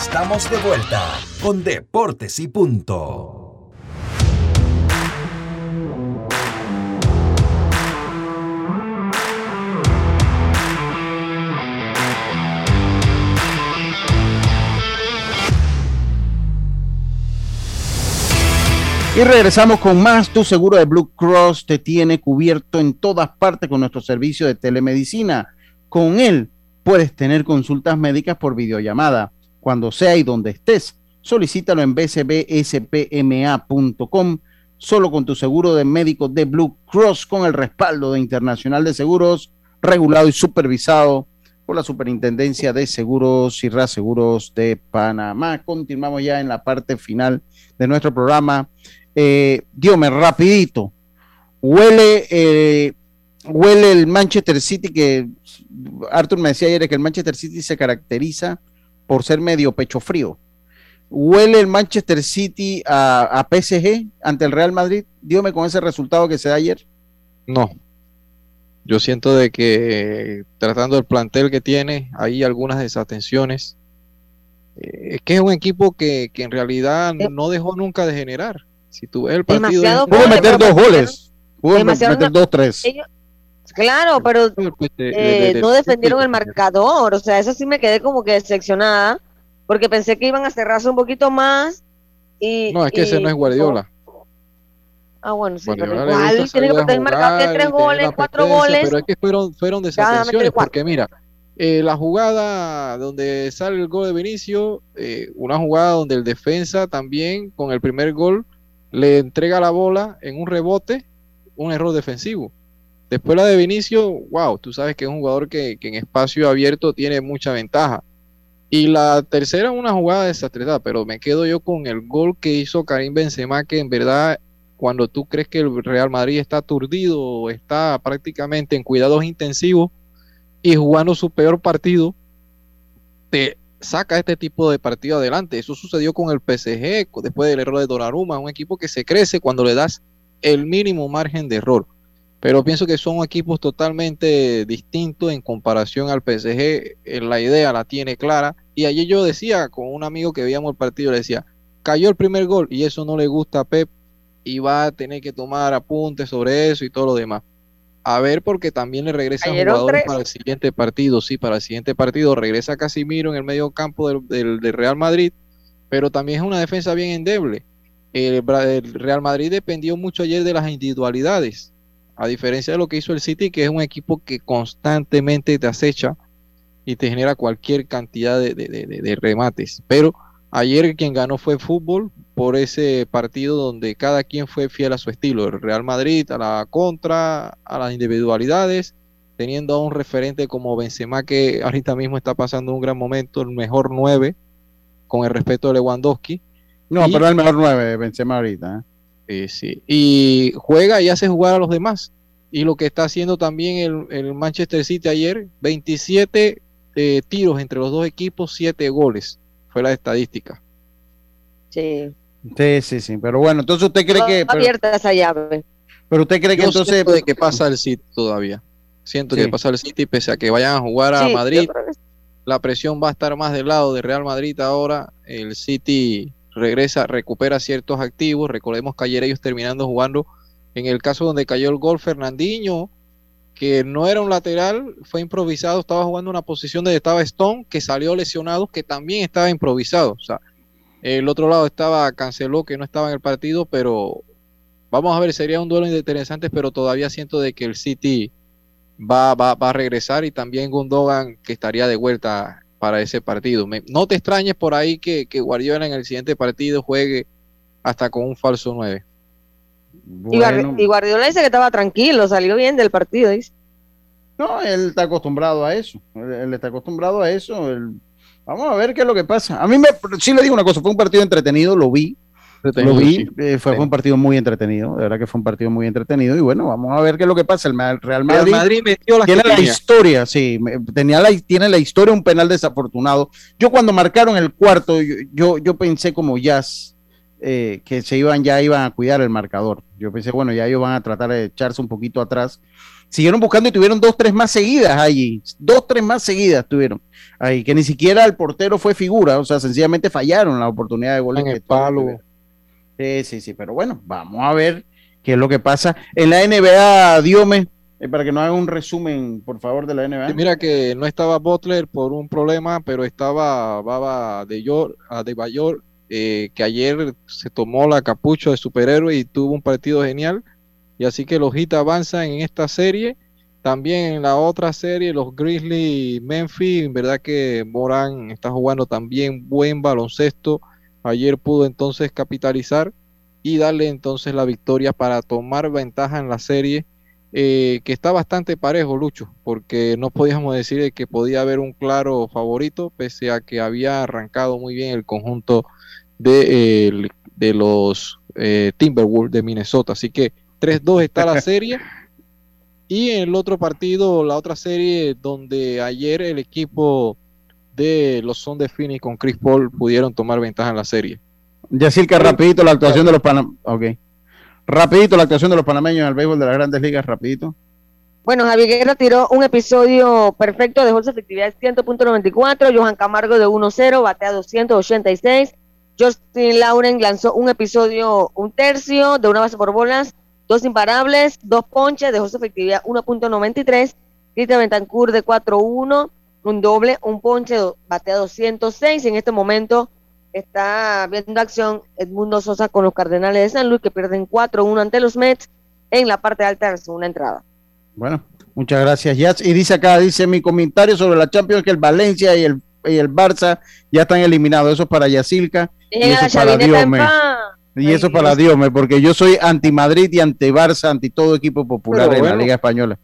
Speaker 1: estamos de vuelta con Deportes y Punto.
Speaker 3: Y regresamos con más. Tu seguro de Blue Cross te tiene cubierto en todas partes con nuestro servicio de telemedicina. Con él puedes tener consultas médicas por videollamada, cuando sea y donde estés. Solicítalo en bcbspma.com, solo con tu seguro de médico de Blue Cross, con el respaldo de Internacional de Seguros, regulado y supervisado por la Superintendencia de Seguros y Reaseguros de Panamá. Continuamos ya en la parte final de nuestro programa. Eh, Dios rapidito. Huele, eh, huele el Manchester City que Arthur me decía ayer que el Manchester City se caracteriza por ser medio pecho frío. ¿Huele el Manchester City a, PSG ante el Real Madrid? Dígame con ese resultado que se da ayer.
Speaker 5: No. Yo siento de que tratando el plantel que tiene, hay algunas desatenciones. Eh, es que es un equipo que, en realidad eh. no dejó nunca de generar. Si tú ves el partido...
Speaker 3: Pudo meter dos goles. Pudo meter dos, tres.
Speaker 4: Claro, pero eh, no defendieron el marcador, o sea, eso sí me quedé como que decepcionada, porque pensé que iban a cerrarse un poquito más. Y,
Speaker 5: no, es que ese no es Guardiola.
Speaker 4: Ah, bueno, sí, pero igual tiene que meter el marcador de tres goles, cuatro goles.
Speaker 5: Pero es que fueron, fueron desatenciones, porque mira, eh, la jugada donde sale el gol de Vinicio, eh, una jugada donde el defensa también con el primer gol le entrega la bola en un rebote, un error defensivo Después la de Vinicio, wow, tú sabes que es un jugador que, en espacio abierto tiene mucha ventaja. Y la tercera, una jugada desastreada, pero me quedo yo con el gol que hizo Karim Benzema, que en verdad, cuando tú crees que el Real Madrid está aturdido, está prácticamente en cuidados intensivos y jugando su peor partido, te saca este tipo de partido adelante. Eso sucedió con el PSG después del error de Donnarumma, un equipo que se crece cuando le das el mínimo margen de error pero pienso que son equipos totalmente distintos en comparación al PSG. Eh, la idea la tiene clara. Y ayer yo decía con un amigo que veíamos el partido, le decía, cayó el primer gol y eso no le gusta a Pep y va a tener que tomar apuntes sobre eso y todo lo demás. A ver, porque también le regresa jugadores para el siguiente partido. Sí, para el siguiente partido regresa Casimiro en el medio campo del, Real Madrid, pero también es una defensa bien endeble. el Real Madrid dependió mucho ayer de las individualidades a diferencia de lo que hizo el City, que es un equipo que constantemente te acecha y te genera cualquier cantidad de, remates. Pero ayer quien ganó fue fútbol por ese partido donde cada quien fue fiel a su estilo. El Real Madrid a la contra, a las individualidades, teniendo a un referente como Benzema que ahorita mismo está pasando un gran momento, el mejor 9, con el respeto de Lewandowski.
Speaker 3: No, pero el mejor 9, Benzema ahorita. ¿eh?
Speaker 5: Sí. Y juega y hace jugar a los demás. Y lo que está haciendo también el, Manchester City ayer, 27 eh, tiros entre los dos equipos, 7 goles. Fue la estadística.
Speaker 4: Sí.
Speaker 3: Sí, sí, sí. Pero bueno, entonces usted cree que.
Speaker 4: abierta esa llave.
Speaker 3: Pero usted cree que entonces.
Speaker 5: de que pasa el City todavía. Siento que pasa el City, pese a que vayan a jugar a Madrid. La presión va a estar más del lado de Real Madrid ahora. El City regresa, recupera ciertos activos. Recordemos que ayer ellos terminando jugando en el caso donde cayó el gol Fernandinho, que no era un lateral, fue improvisado, estaba jugando una posición donde estaba Stone, que salió lesionado, que también estaba improvisado. O sea, el otro lado estaba Canceló, que no estaba en el partido, pero vamos a ver, sería un duelo interesante, pero todavía siento de que el City va, va, va a regresar y también Gundogan, que estaría de vuelta para ese partido. no te extrañes por ahí que, Guardiola en el siguiente partido juegue hasta con un falso 9.
Speaker 4: Y, Guardiola dice que estaba tranquilo, salió bien del partido, dice.
Speaker 3: No, él está acostumbrado a eso. Él, está acostumbrado a eso. Vamos a ver qué es lo que pasa. A mí me, sí le digo una cosa, fue un partido entretenido, lo vi. Lo vi, eh, fue, un partido muy entretenido, de verdad que fue un partido muy entretenido y bueno, vamos a ver qué es lo que pasa. El Real Madrid, tiene la historia, sí, tenía la, tiene la historia un penal desafortunado. Yo cuando marcaron el cuarto, yo, yo, pensé como Jazz eh, que se iban, ya iban a cuidar el marcador. Yo pensé, bueno, ya ellos van a tratar de echarse un poquito atrás. Siguieron buscando y tuvieron dos, tres más seguidas allí, dos, tres más seguidas tuvieron ahí, que ni siquiera el portero fue figura, o sea, sencillamente fallaron la oportunidad de gol. En el palo Sí, sí, sí, pero bueno, vamos a ver qué es lo que pasa. En la NBA, Diome, eh, para que nos haga un resumen, por favor, de la NBA.
Speaker 5: mira que no estaba Butler por un problema, pero estaba Baba de York, de Bayor eh, que ayer se tomó la capucha de superhéroe y tuvo un partido genial. Y así que los Heat avanzan en esta serie. También en la otra serie, los Grizzlies Memphis, en verdad que Morán está jugando también buen baloncesto. Ayer pudo entonces capitalizar y darle entonces la victoria para tomar ventaja en la serie, eh, que está bastante parejo, Lucho, porque no podíamos decir que podía haber un claro favorito, pese a que había arrancado muy bien el conjunto de, de los eh, Timberwolves de Minnesota. Así que 3-2 está la serie. Y en el otro partido, la otra serie donde ayer el equipo de los Son de Phoenix con Chris Paul pudieron tomar ventaja en la serie.
Speaker 3: Yacirca, rapidito la actuación de los panameños. Ok. Rapidito la actuación de los panameños en el béisbol de las grandes ligas, rapidito.
Speaker 4: Bueno, Javier Guerra tiró un episodio perfecto, dejó su efectividad 100.94, Johan Camargo de 1-0, batea 286, Justin Lauren lanzó un episodio, un tercio de una base por bolas, dos imparables, dos ponches, dejó su efectividad 1.93. Cristian Bentancur de 4-1, un doble, un ponche, batea 206. En este momento está viendo acción Edmundo Sosa con los Cardenales de San Luis que pierden 4-1 ante los Mets en la parte alta de la segunda entrada.
Speaker 3: Bueno, muchas gracias, Yats. Y dice acá, dice mi comentario sobre la Champions que el Valencia y el, y el Barça ya están eliminados. Eso es para Yacilca. Y eso es para Diome. Y eso para Diome, porque yo soy anti Madrid y anti Barça, anti todo equipo popular en la Liga Española.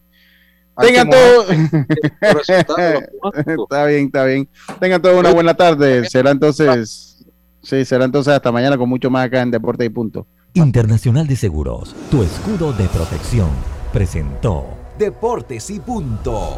Speaker 3: Tengan todo. está bien, está bien. Tengan todos una buena tarde. Será entonces, sí, será entonces hasta mañana con mucho más acá en Deporte y Punto.
Speaker 2: Internacional de Seguros, tu escudo de protección, presentó
Speaker 1: Deportes y Punto.